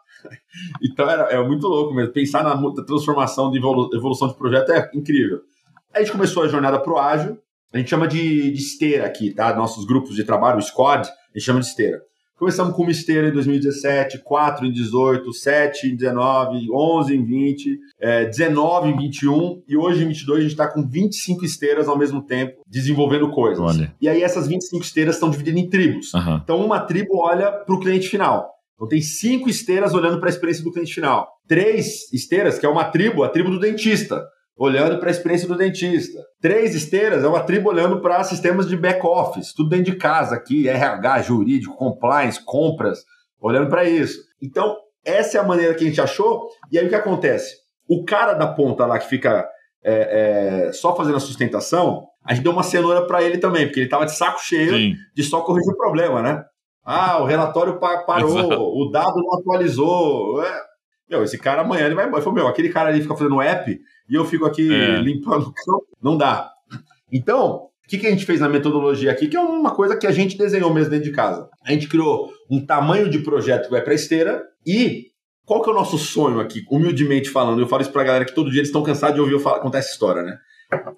Então era, é muito louco mesmo. Pensar na transformação de evolução de projeto é incrível. Aí a gente começou a jornada pro ágil, a gente chama de, de esteira aqui, tá? Nossos grupos de trabalho, o squad, a gente chama de esteira. Começamos com uma esteira em 2017, 4 em 18, 7 em 19, 11 em 20, é, 19 em 21 e hoje em 22 a gente está com 25 esteiras ao mesmo tempo desenvolvendo coisas. Olha. E aí essas 25 esteiras estão divididas em tribos. Uhum. Então uma tribo olha para o cliente final. Então tem cinco esteiras olhando para a experiência do cliente final. Três esteiras, que é uma tribo, a tribo do dentista olhando para a experiência do dentista. Três esteiras é uma tribo olhando para sistemas de back-office, tudo dentro de casa aqui, RH, jurídico, compliance, compras, olhando para isso. Então, essa é a maneira que a gente achou. E aí o que acontece? O cara da ponta lá que fica é, é, só fazendo a sustentação, a gente deu uma cenoura para ele também, porque ele estava de saco cheio Sim. de só corrigir o problema, né? Ah, o relatório parou, Exato. o dado não atualizou. É. Meu, esse cara amanhã ele vai embora. Ele falou, meu, aquele cara ali fica fazendo app e eu fico aqui é. limpando o campo. Não dá. Então, o que, que a gente fez na metodologia aqui? Que é uma coisa que a gente desenhou mesmo dentro de casa. A gente criou um tamanho de projeto que vai para esteira e qual que é o nosso sonho aqui, humildemente falando? Eu falo isso para a galera que todo dia eles estão cansados de ouvir eu falar, contar essa história, né?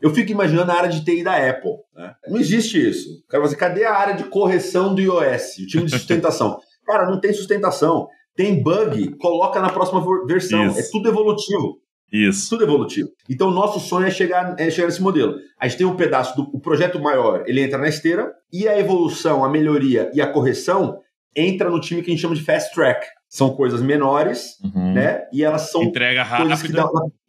Eu fico imaginando a área de TI da Apple. Né? Não existe isso. Cara, você, cadê a área de correção do iOS? O time de sustentação. Cara, não tem sustentação. Tem bug, coloca na próxima versão. Isso. É tudo evolutivo. Isso. Tudo evolutivo. Então, o nosso sonho é chegar, é chegar nesse modelo. A gente tem um pedaço do o projeto maior, ele entra na esteira, e a evolução, a melhoria e a correção entra no time que a gente chama de fast track. São coisas menores, uhum. né? E elas são. Entrega rápida.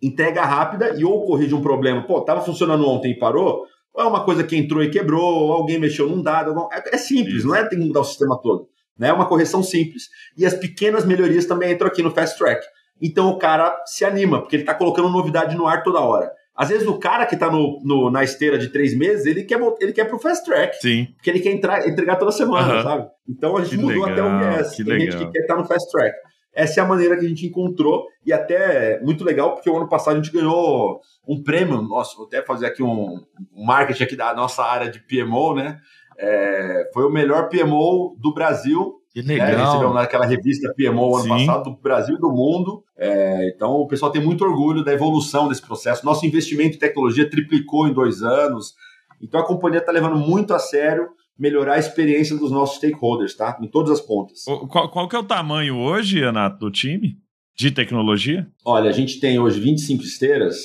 entrega rápida e ou corrige um problema. Pô, tava funcionando ontem e parou. Ou é uma coisa que entrou e quebrou, ou alguém mexeu num dado. É, é simples, Isso. não é tem que mudar o sistema todo. Né? É uma correção simples. E as pequenas melhorias também entram aqui no fast track. Então o cara se anima, porque ele está colocando novidade no ar toda hora. Às vezes o cara que está no, no, na esteira de três meses, ele quer, ele quer pro fast track. Sim. Porque ele quer entrar, entregar toda semana, sabe? Então a gente que mudou legal, até o viés. Tem legal. gente que quer estar tá no fast track. essa é a maneira que a gente encontrou e até muito legal porque o ano passado a gente ganhou um prêmio. Nossa, vou até fazer aqui um, um marketing aqui da nossa área de PMO, né? É, foi o melhor PMO do Brasil. Que legal. Né? Recebemos naquela revista PMO ano Sim. passado, do Brasil e do mundo. É, então o pessoal tem muito orgulho da evolução desse processo. Nosso investimento em tecnologia triplicou em dois anos. Então a companhia está levando muito a sério melhorar a experiência dos nossos stakeholders, tá? Em todas as pontas. Qual, qual que é o tamanho hoje, Renato, do time de tecnologia? Olha, a gente tem hoje 25 esteiras,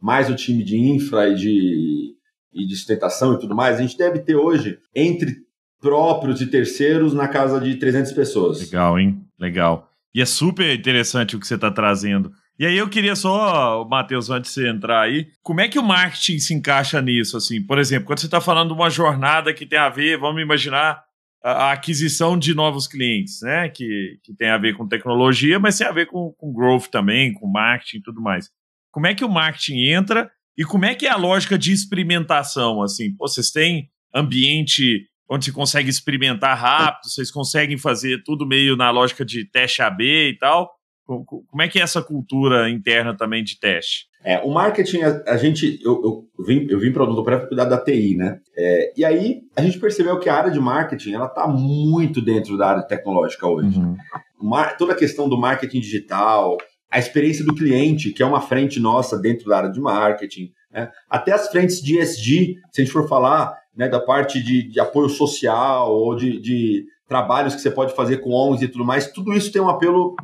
mais o time de infra e de, e de sustentação e tudo mais. A gente deve ter hoje, entre próprios e terceiros, na casa de 300 pessoas. Legal, hein? Legal. E é super interessante o que você está trazendo. E aí eu queria só, Matheus, antes de você entrar aí, como é que o marketing se encaixa nisso? Assim, por exemplo, quando você está falando de uma jornada que tem a ver, vamos imaginar a, aquisição de novos clientes, né? Que, que tem a ver com tecnologia, mas tem a ver com, com growth também, com marketing e tudo mais. Como é que o marketing entra e como é que é a lógica de experimentação? Assim, Pô, vocês têm ambiente onde se consegue experimentar rápido, vocês conseguem fazer tudo meio na lógica de teste AB e tal. Como é que é essa cultura interna também de teste? É, o marketing, a, gente, eu, eu, vim, eu vim para o para cuidar da TI, né? É, e aí a gente percebeu que a área de marketing ela está muito dentro da área tecnológica hoje. Uhum. Mar, toda a questão do marketing digital, a experiência do cliente, que é uma frente nossa dentro da área de marketing, né? até as frentes de ESG, se a gente for falar né, da parte de, de apoio social ou de, de trabalhos que você pode fazer com ONGs e tudo mais, tudo isso tem um apelo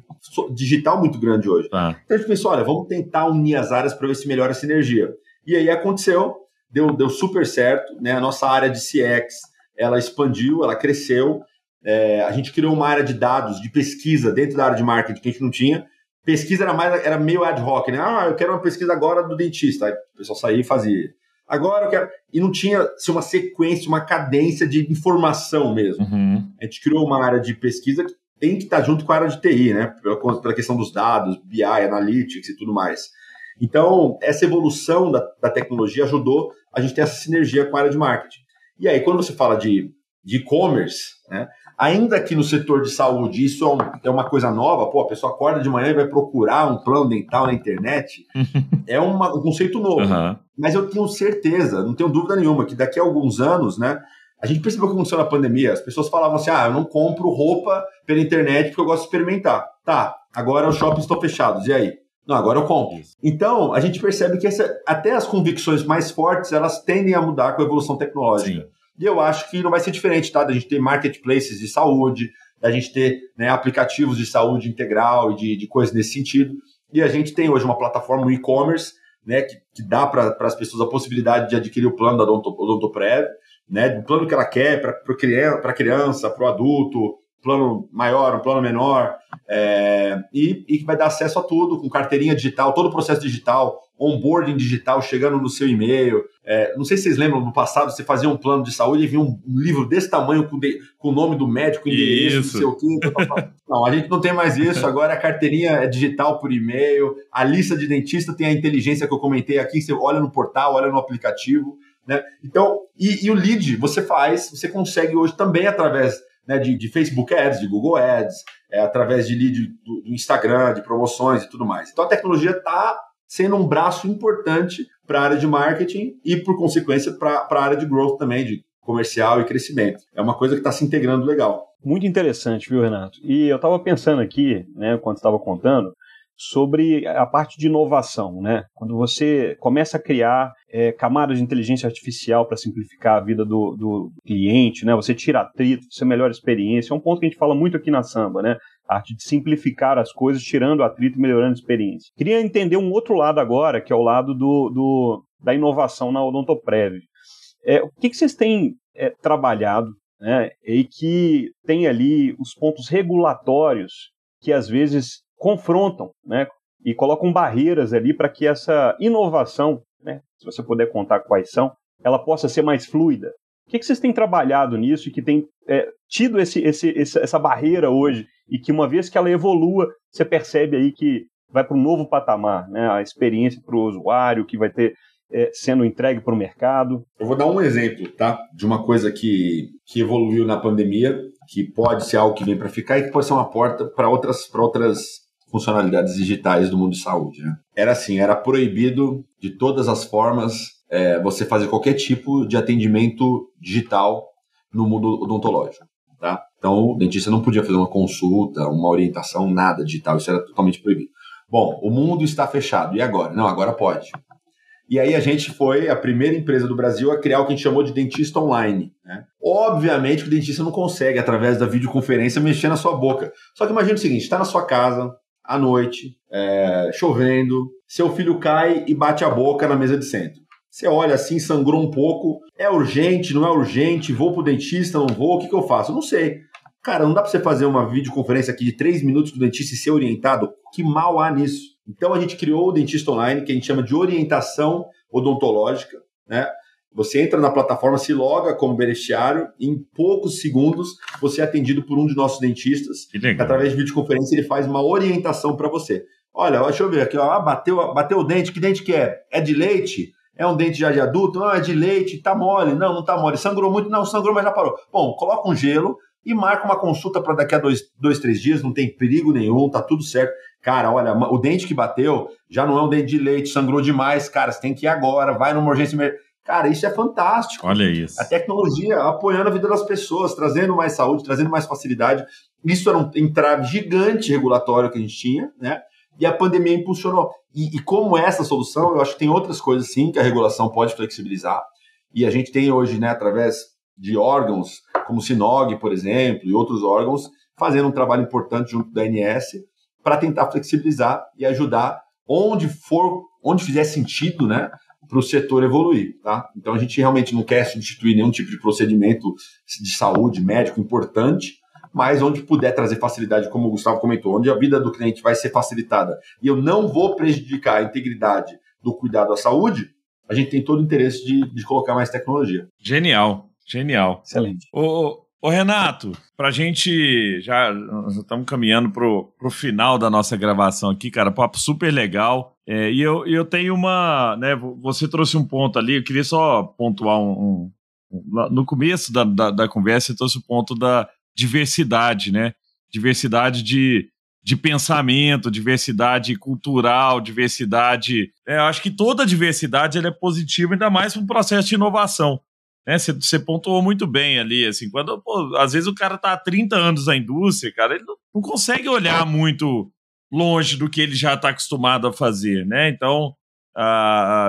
digital muito grande hoje. Ah. Então a gente pensou, olha, vamos tentar unir as áreas para ver se melhora a sinergia. E aí aconteceu, deu, deu super certo, né? A nossa área de CX, ela expandiu, ela cresceu, é, a gente criou uma área de dados, de pesquisa dentro da área de marketing que a gente não tinha. Pesquisa era mais era meio ad hoc, né? Ah, eu quero uma pesquisa agora do dentista. Aí o pessoal saía e fazia agora eu quero. E não tinha assim, uma sequência, uma cadência de informação mesmo. Uhum. A gente criou uma área de pesquisa que tem que estar junto com a área de TI, né? Pela, pela questão dos dados, BI, Analytics e tudo mais. Então, essa evolução da, da tecnologia ajudou a gente ter essa sinergia com a área de marketing. E aí, quando você fala de e-commerce, né? Ainda que no setor de saúde isso é, um, é, uma coisa nova, pô, a pessoa acorda de manhã e vai procurar um plano dental na internet, é uma, um conceito novo. Uhum. Mas eu tenho certeza, não tenho dúvida nenhuma, que daqui a alguns anos, né, a gente percebeu que aconteceu na pandemia, as pessoas falavam assim, ah, eu não compro roupa pela internet porque eu gosto de experimentar. Tá, agora os shoppings estão fechados, e aí? Não, agora eu compro. Então, a gente percebe que essa, até as convicções mais fortes, elas tendem a mudar com a evolução tecnológica. Sim. E eu acho que não vai ser diferente, tá? Da gente ter marketplaces de saúde, da gente ter né, aplicativos de saúde integral e de, de coisas nesse sentido. E a gente tem hoje uma plataforma, um e-commerce, né, que, que dá para as pessoas a possibilidade de adquirir o plano da Odontoprev, né, o plano que ela quer para a criança, para o adulto, plano maior, um plano menor, é, e, e que vai dar acesso a tudo, com carteirinha digital, todo o processo digital, onboarding digital chegando no seu e-mail. É, não sei se vocês lembram, no passado você fazia um plano de saúde e vinha um, livro desse tamanho com, de, com o nome do médico, endereço, não sei o quê. Não, a gente não tem mais isso, agora a carteirinha é digital por e-mail, a lista de dentista tem a inteligência que eu comentei aqui, você olha no portal, olha no aplicativo. Né? Então, e, e o lead você faz, você consegue hoje também através né, de, de, Facebook Ads, de Google Ads, é, através de lead do, do, Instagram, de promoções e tudo mais. Então a tecnologia está sendo um braço importante para a área de marketing e, por consequência, para a área de growth também, de comercial e crescimento. É uma coisa que está se integrando legal. Muito interessante, viu, Renato? E eu estava pensando aqui, né, quando estava contando, sobre a parte de inovação, né? Quando você começa a criar é, camadas de inteligência artificial para simplificar a vida do, do, cliente, né? Você tira atrito, você melhora a experiência. É um ponto que a gente fala muito aqui na Samba, né? A arte de simplificar as coisas, tirando atrito e melhorando a experiência. Queria entender um outro lado agora, que é o lado do, do da inovação na Odontoprev. É, o que, que vocês têm é, trabalhado né, e que tem ali os pontos regulatórios que às vezes confrontam, né? E colocam barreiras ali para que essa inovação, né? Se você puder contar quais são, ela possa ser mais fluida. Que, que vocês têm trabalhado nisso e que tem é, tido esse, esse, essa barreira hoje e que uma vez que ela evolua, você percebe aí que vai para um novo patamar, né? A experiência para o usuário que vai ter é, sendo entregue para o mercado. Eu vou dar um exemplo, tá? De uma coisa que, que evoluiu na pandemia que pode ser algo que vem para ficar e que pode ser uma porta para outras, outras funcionalidades digitais do mundo de saúde. Né? Era assim, era proibido de todas as formas é, você fazer qualquer tipo de atendimento digital no mundo odontológico. Tá? Então, o dentista não podia fazer uma consulta, uma orientação, nada digital, isso era totalmente proibido. Bom, o mundo está fechado, e agora? Não, agora pode. E aí a gente foi a primeira empresa do Brasil a criar o que a gente chamou de dentista online. Né? Obviamente que o dentista não consegue, através da videoconferência, mexer na sua boca. Só que imagine o seguinte: está na sua casa, à noite, é, chovendo, seu filho cai e bate a boca na mesa de centro. Você olha assim, sangrou um pouco, é urgente, não é urgente, vou pro dentista, não vou, o que, que eu faço? Eu não sei. Cara, não dá para você fazer uma videoconferência aqui de três minutos com o dentista e ser orientado? Que mal há nisso? Então a gente criou o Dentista Online, que a gente chama de orientação odontológica, né? Você entra na plataforma, se loga como beneficiário, e em poucos segundos você é atendido por um de nossos dentistas. Que legal. através de videoconferência ele faz uma orientação para você. Olha, deixa eu ver aqui, ó, ah, bateu, bateu o dente, que dente que é? É de leite? É um dente já de adulto? Não, é de leite, tá mole. Não, não tá mole. Sangrou muito? Não, sangrou, mas já parou. Bom, coloca um gelo e marca uma consulta para daqui a dois, dois, três dias, não tem perigo nenhum, tá tudo certo. Cara, olha, o dente que bateu já não é um dente de leite, sangrou demais, cara, você tem que ir agora, vai numa urgência. Cara, isso é fantástico. Olha isso. A tecnologia apoiando a vida das pessoas, trazendo mais saúde, trazendo mais facilidade. Isso era um entrave gigante regulatório que a gente tinha, né? E a pandemia impulsionou. E, e como essa solução, eu acho que tem outras coisas sim que a regulação pode flexibilizar. E a gente tem hoje, né, através de órgãos como o Sinog, por exemplo, e outros órgãos, fazendo um trabalho importante junto da ANS para tentar flexibilizar e ajudar onde for, onde fizer sentido, né, para o setor evoluir, tá? Então a gente realmente não quer substituir nenhum tipo de procedimento de saúde médico importante, mas onde puder trazer facilidade, como o Gustavo comentou, onde a vida do cliente vai ser facilitada e eu não vou prejudicar a integridade do cuidado à saúde, a gente tem todo o interesse de, de colocar mais tecnologia. Genial, genial. Excelente. O, Ô Renato, para a gente já estamos caminhando pro, pro final da nossa gravação aqui, cara, papo super legal. É, e eu, eu tenho uma, né? Você trouxe um ponto ali, eu queria só pontuar um, um no começo da, da, da, conversa, você trouxe o ponto da diversidade, né? Diversidade de, de pensamento, diversidade cultural, diversidade. É, eu acho que toda diversidade é positiva, ainda mais para um processo de inovação. Né? Você, pontuou muito bem ali, assim, quando, pô, às vezes o cara tá há 30 anos na indústria, cara, ele não, não consegue olhar muito longe do que ele já está acostumado a fazer, né? Então,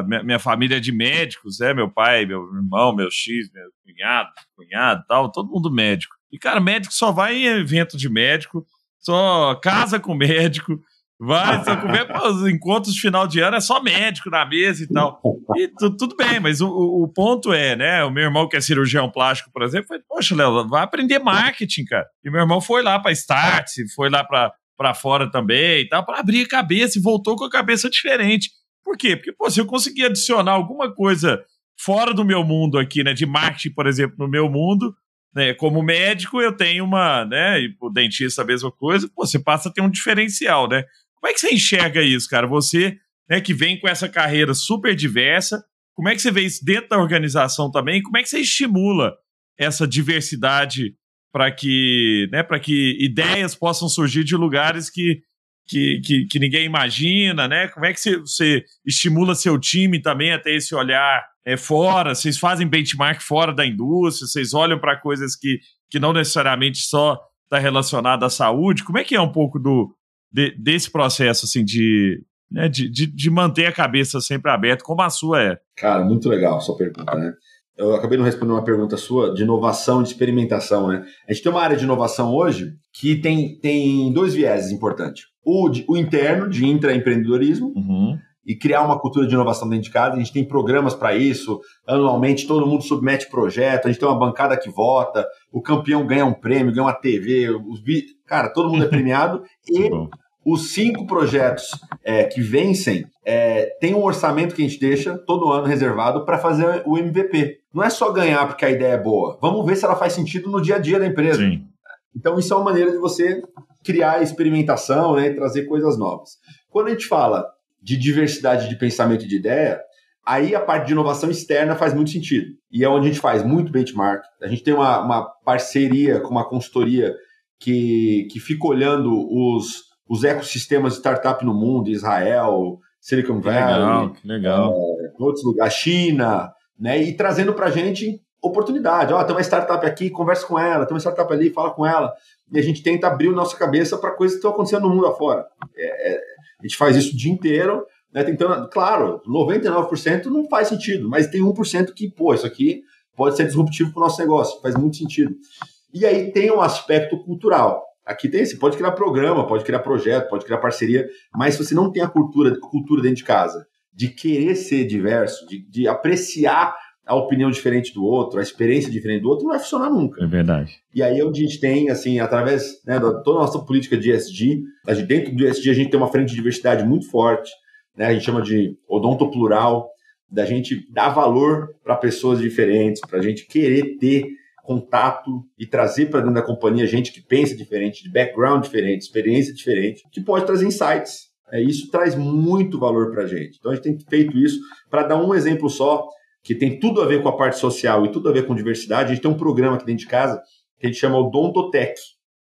minha, minha, família é de médicos, né? Meu pai, meu irmão, meu X, meu cunhado, cunhado tal, todo mundo médico. E, cara, médico só vai em evento de médico, só casa com médico, Vai, só comer os encontros de final de ano é só médico na mesa e tal. E tudo bem, mas o, o, ponto é, né? O meu irmão, que é cirurgião plástico, por exemplo, foi, poxa, Léo, vai aprender marketing, cara. E meu irmão foi lá para Start, foi lá para fora também e tal, para abrir a cabeça e voltou com a cabeça diferente. Por quê? Porque, pô, se eu conseguir adicionar alguma coisa fora do meu mundo aqui, né? De marketing, por exemplo, no meu mundo, né, como médico, eu tenho uma, né? E o dentista a mesma coisa, pô, você passa a ter um diferencial, né? Como é que você enxerga isso, cara? Você, né, que vem com essa carreira super diversa, como é que você vê isso dentro da organização também? Como é que você estimula essa diversidade para que, né, para que ideias possam surgir de lugares que, que, que, que, ninguém imagina, né? Como é que você, você estimula seu time também a ter esse olhar é, fora? Vocês fazem benchmark fora da indústria? Vocês olham para coisas que, que não necessariamente só está relacionada à saúde? Como é que é um pouco do, de, desse processo, assim, de, né, de, de, de, manter a cabeça sempre aberta, como a sua é? Cara, muito legal a sua pergunta, né? Eu acabei não respondendo uma pergunta sua de inovação, de experimentação, né? A gente tem uma área de inovação hoje que tem, tem dois vieses importantes. O, de, o interno, de intraempreendedorismo, uhum. e criar uma cultura de inovação dentro de casa. A gente tem programas para isso. Anualmente, todo mundo submete projeto. A gente tem uma bancada que vota. O campeão ganha um prêmio, ganha uma TV. Os, cara, todo mundo é premiado. e os cinco projetos é, que vencem é, tem um orçamento que a gente deixa todo ano reservado para fazer o MVP. Não é só ganhar porque a ideia é boa. Vamos ver se ela faz sentido no dia a dia da empresa. Sim. Então, isso é uma maneira de você criar experimentação né, e trazer coisas novas. Quando a gente fala de diversidade de pensamento e de ideia, Aí a parte de inovação externa faz muito sentido. E é onde a gente faz muito benchmark. A gente tem uma, uma parceria com uma consultoria que, que fica olhando os, os ecossistemas de startup no mundo, Israel, Silicon Valley, legal, legal. É, outros lugares, China, né? E trazendo para a gente oportunidade. Ó, oh, tem uma startup aqui, conversa com ela, tem uma startup ali, fala com ela. E a gente tenta abrir a nossa cabeça para coisas que estão acontecendo no mundo afora. É, é, a gente faz isso o dia inteiro, né, tentando. Claro, 99% não faz sentido, mas tem 1% que, pô, isso aqui pode ser disruptivo para o nosso negócio, faz muito sentido. E aí tem um aspecto cultural. Aqui tem, você pode criar programa, pode criar projeto, pode criar parceria, mas se você não tem a cultura, cultura dentro de casa, de querer ser diverso, de, de apreciar a opinião diferente do outro, a experiência diferente do outro, não vai funcionar nunca. É verdade. E aí é onde a gente tem, assim, através né, da toda a nossa política de ESG, dentro do ESG a gente tem uma frente de diversidade muito forte, né, a gente chama de odonto plural, da gente dar valor para pessoas diferentes, para a gente querer ter contato e trazer para dentro da companhia gente que pensa diferente, de background diferente, experiência diferente, que pode trazer insights. É, isso traz muito valor para a gente. Então a gente tem feito isso. Para dar um exemplo só, que tem tudo a ver com a parte social e tudo a ver com diversidade, a gente tem um programa aqui dentro de casa que a gente chama o Dontotec,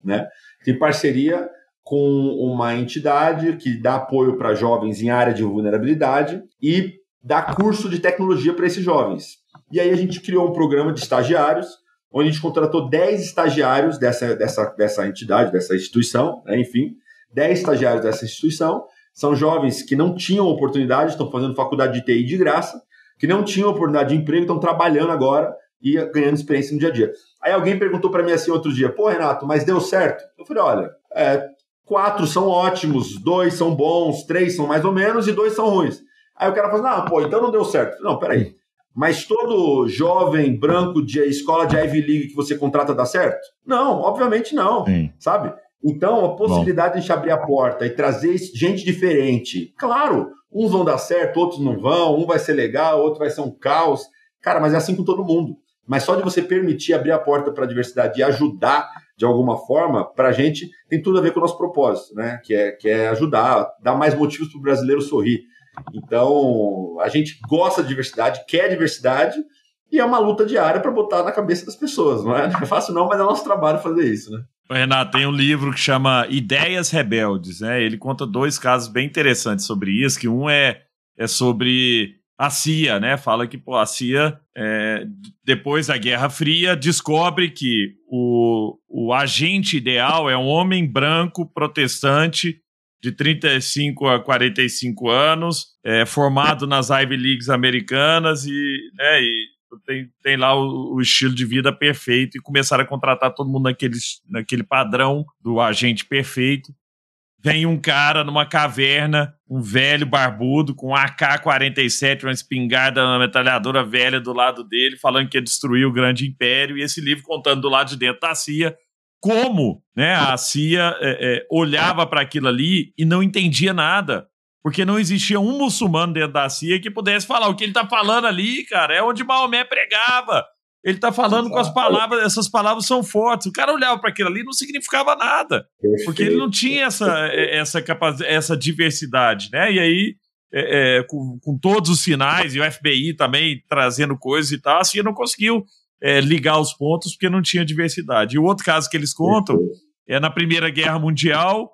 né? Tem parceria com uma entidade que dá apoio para jovens em área de vulnerabilidade e dá curso de tecnologia para esses jovens. E aí a gente criou um programa de estagiários, onde a gente contratou 10 estagiários dessa, dessa, dessa entidade, dessa instituição, né? enfim, 10 estagiários dessa instituição. São jovens que não tinham oportunidade, estão fazendo faculdade de TI de graça, que não tinham oportunidade de emprego, estão trabalhando agora e ganhando experiência no dia a dia. Aí alguém perguntou para mim assim outro dia, pô, Renato, mas deu certo? Eu falei, olha, é, quatro são ótimos, dois são bons, três são mais ou menos e dois são ruins. Aí o cara fala, não, pô, então não deu certo. Não, peraí. Mas todo jovem branco de escola de Ivy League que você contrata dá certo? Não, obviamente não, Sim. sabe? Então, a possibilidade Bom. de a gente abrir a porta e trazer gente diferente, claro, Uns vão dar certo, outros não vão, um vai ser legal, outro vai ser um caos. Cara, mas é assim com todo mundo. Mas só de você permitir abrir a porta para a diversidade e ajudar de alguma forma, para a gente tem tudo a ver com o nosso propósito, né? Que é, que é ajudar, dar mais motivos para o brasileiro sorrir. Então, a gente gosta de diversidade, quer diversidade, e é uma luta diária para botar na cabeça das pessoas. Não é, não é fácil, não, mas é nosso trabalho fazer isso, né? Renato, tem um livro que chama Ideias Rebeldes, né? Ele conta dois casos bem interessantes sobre isso, que um é, é sobre a CIA, né? Fala que pô, a CIA, é, depois da Guerra Fria, descobre que o, o agente ideal é um homem branco protestante de 35 a 45 anos, é, formado nas Ivy Leagues americanas e, né, e tem, tem lá o, o, estilo de vida perfeito e começaram a contratar todo mundo naquele, naquele padrão do agente perfeito. Vem um cara numa caverna, um velho barbudo, com um AK-47, uma espingarda, uma metralhadora velha do lado dele, falando que ia destruir o grande império, e esse livro contando do lado de dentro da CIA como né, a CIA é, é, olhava para aquilo ali e não entendia nada porque não existia um muçulmano dentro da CIA que pudesse falar o que ele está falando ali, cara. É onde Maomé pregava. Ele está falando com as palavras, essas palavras são fortes. O cara olhava para aquilo ali não significava nada, porque ele não tinha essa, essa, capacidade, essa diversidade, né? E aí, é, é, com, com, todos os sinais, e o FBI também trazendo coisas e tal, a CIA não conseguiu é, ligar os pontos porque não tinha diversidade. E o outro caso que eles contam é, na Primeira Guerra Mundial,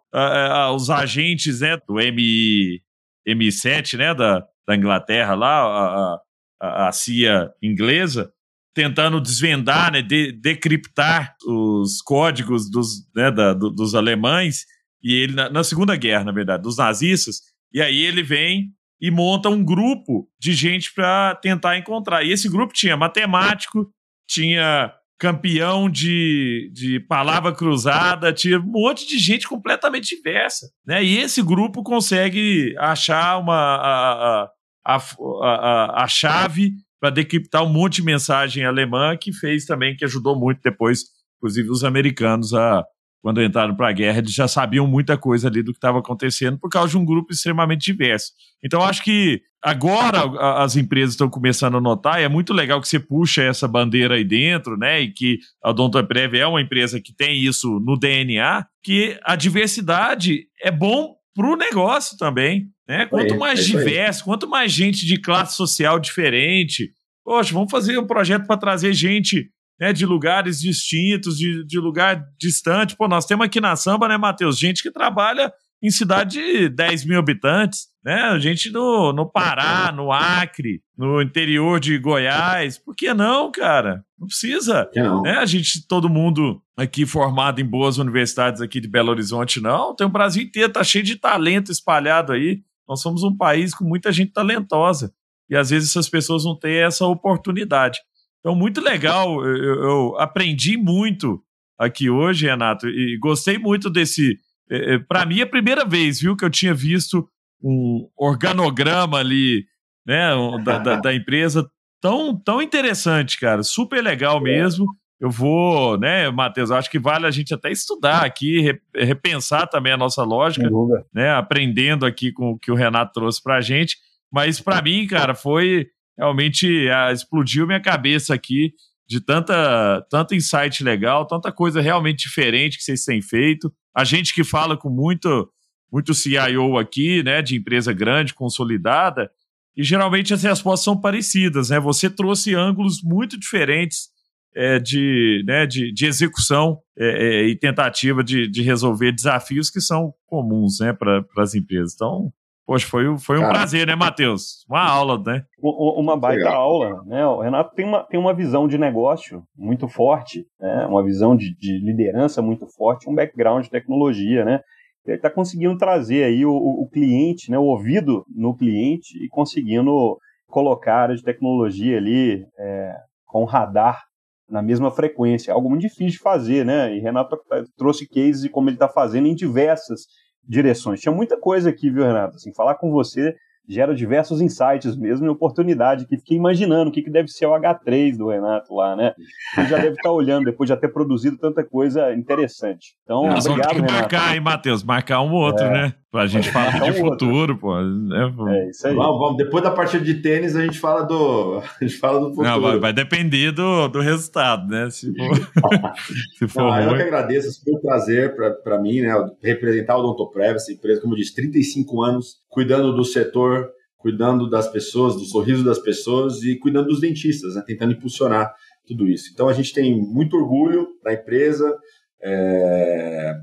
os agentes né, do MI, MI7, né, da, da Inglaterra lá, a, a, CIA inglesa, tentando desvendar, né, de, decriptar os códigos dos, né, da, do, dos alemães, e ele, na, na Segunda Guerra, na verdade, dos nazistas, e aí ele vem e monta um grupo de gente para tentar encontrar. E esse grupo tinha matemático, tinha campeão de, de palavra cruzada, tinha um monte de gente completamente diversa. Né? E esse grupo consegue achar uma, a, a, a, a chave para decriptar um monte de mensagem alemã que fez também, que ajudou muito depois, inclusive os americanos, a, quando entraram para a guerra, eles já sabiam muita coisa ali do que estava acontecendo por causa de um grupo extremamente diverso. Então, acho que agora as empresas estão começando a notar, e é muito legal que você puxa essa bandeira aí dentro, né? E que a Odontoprev é uma empresa que tem isso no DNA, que a diversidade é bom para o negócio também. Né? Quanto mais é diverso, quanto mais gente de classe social diferente, poxa, vamos fazer um projeto para trazer gente né, de lugares distintos, de, de lugar distante. Pô, nós temos aqui na Samba, né, Matheus, gente que trabalha em cidade de 10 mil habitantes, né? Gente no, no Pará, no Acre, no interior de Goiás. Por que não, cara? Não precisa. Não. Né? A gente, todo mundo aqui formado em boas universidades aqui de Belo Horizonte, não. Tem o Brasil inteiro, tá cheio de talento espalhado aí. Nós somos um país com muita gente talentosa. E às vezes essas pessoas não têm essa oportunidade. Então, muito legal. Eu, eu aprendi muito aqui hoje, Renato, e gostei muito desse. É, é Para mim, é a primeira vez, viu, que eu tinha visto um organograma ali, né, da, da, da empresa tão, tão interessante, cara. Super legal mesmo. Eu vou, né, Matheus, acho que vale a gente até estudar aqui, repensar também a nossa lógica, né, aprendendo aqui com o que o Renato trouxe para a gente. Mas para mim, cara, foi realmente ah, explodiu minha cabeça aqui de tanta tanto insight legal, tanta coisa realmente diferente que vocês têm feito. A gente que fala com muito muito CIO aqui, né, de empresa grande, consolidada, e geralmente as respostas são parecidas, né? Você trouxe ângulos muito diferentes é, de, né, de, de execução é, é, e tentativa de, de resolver desafios que são comuns né, para as empresas. Então, Poxa, foi, foi um Cara, prazer, né, Matheus? Uma aula, né? Uma baita legal. aula, né? O Renato tem uma, tem uma visão de negócio muito forte, né? uma visão de, de liderança muito forte, um background de tecnologia, né? Ele está conseguindo trazer aí o, o, cliente, né, o ouvido no cliente e conseguindo colocar a área de tecnologia ali é, com radar na mesma frequência. Algo muito difícil de fazer, né? E Renato trouxe cases de como ele está fazendo em diversas direções. Tinha muita coisa aqui, viu, Renato? Assim, falar com você gera diversos insights mesmo e oportunidade que fiquei imaginando o que, que deve ser o H3 do Renato lá, né? Ele já deve estar olhando depois de já ter produzido tanta coisa interessante. Então, Nós obrigado, vamos ter que marcar, Renato. hein, Matheus? Marcar um outro, é. né? Pra gente falar de um futuro, outro. pô. É, é, isso aí. Vamos, vamos, depois da partida de tênis, a gente fala do, a gente fala do futuro. Não, vai, vai depender do, do resultado, né? Se for, se for Não, eu que agradeço, foi um prazer para mim, né? Representar o Odontoprev, essa empresa, como eu disse, 35 anos cuidando do setor, cuidando das pessoas, do sorriso das pessoas e cuidando dos dentistas, né? Tentando impulsionar tudo isso. Então a gente tem muito orgulho da empresa. É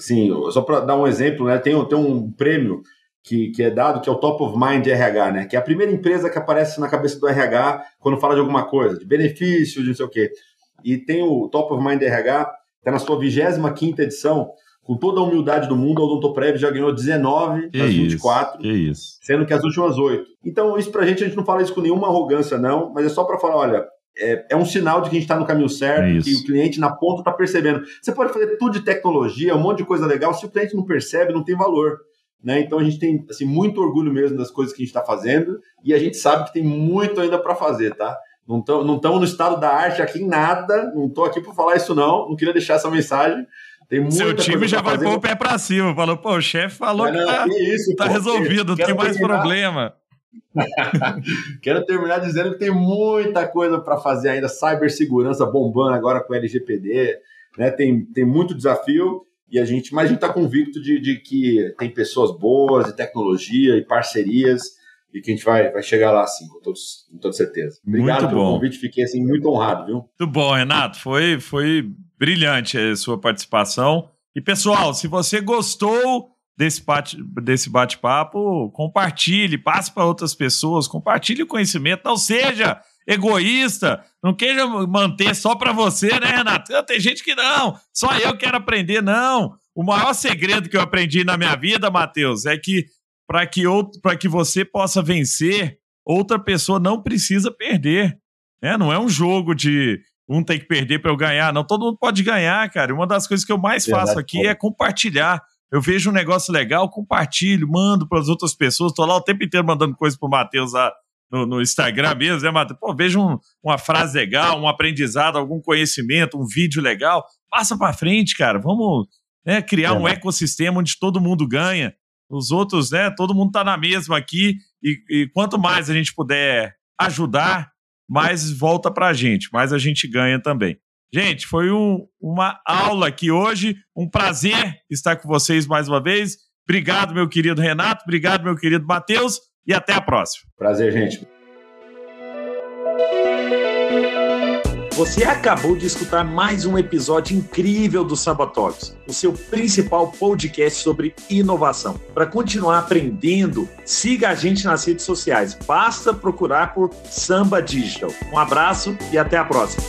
assim, só para dar um exemplo, né, tem, tem um prêmio que, que é dado, que é o Top of Mind RH, né, que é a primeira empresa que aparece na cabeça do RH quando fala de alguma coisa, de benefício, de não sei o quê. E tem o Top of Mind RH, está na sua 25 edição, com toda a humildade do mundo, a Odontoprev já ganhou 19 que das 24, que isso. sendo que as últimas 8. Então, isso pra gente, a gente não fala isso com nenhuma arrogância, não, mas é só para falar, olha, é, é, um sinal de que a gente está no caminho certo, é que o cliente na ponta está percebendo. Você pode fazer tudo de tecnologia, um monte de coisa legal, se o cliente não percebe, não tem valor. Né? Então a gente tem assim, muito orgulho mesmo das coisas que a gente está fazendo e a gente sabe que tem muito ainda para fazer, tá? Não estamos no estado da arte aqui em nada, não estou aqui para falar isso não, não queria deixar essa mensagem. Tem muita Seu time já vai pôr o pé para cima, falou, pô, o chefe falou não, que tá, que isso, tá pô, resolvido, não tem mais problema. Quero terminar dizendo que tem muita coisa para fazer ainda, cibersegurança bombando agora com o LGPD, né? Tem, tem muito desafio e a gente, mas a gente está convicto de, de, que tem pessoas boas, de tecnologia e parcerias e que a gente vai, vai chegar lá assim, com, todos, com toda certeza. Obrigado muito pelo bom. convite, fiquei assim muito honrado, viu? Muito bom, Renato, foi, foi brilhante a sua participação. E pessoal, se você gostou desse bate-papo, desse bate compartilhe, passe para outras pessoas, compartilhe o conhecimento, não seja egoísta, não queira manter só para você, né, Renato? Tem gente que não, só eu quero aprender, não. O maior segredo que eu aprendi na minha vida, Matheus, é que para que, que você possa vencer, outra pessoa não precisa perder. Né? Não é um jogo de um tem que perder para eu ganhar, não. Todo mundo pode ganhar, cara. Uma das coisas que eu mais faço aqui é compartilhar. Eu vejo um negócio legal, compartilho, mando para as outras pessoas. Estou lá o tempo inteiro mandando coisa para o Matheus lá no, no, Instagram mesmo, né, Matheus? Pô, vejo um, uma frase legal, um aprendizado, algum conhecimento, um vídeo legal. Passa para frente, cara. Vamos né, criar é. um ecossistema onde todo mundo ganha. Os outros, né? Todo mundo está na mesma aqui. E, e quanto mais a gente puder ajudar, mais volta para a gente, mais a gente ganha também. Gente, foi um, uma aula aqui hoje. Um prazer estar com vocês mais uma vez. Obrigado, meu querido Renato. Obrigado, meu querido Matheus. E até a próxima. Prazer, gente. Você acabou de escutar mais um episódio incrível do Samba Talks, o seu principal podcast sobre inovação. Para continuar aprendendo, siga a gente nas redes sociais. Basta procurar por Samba Digital. Um abraço e até a próxima.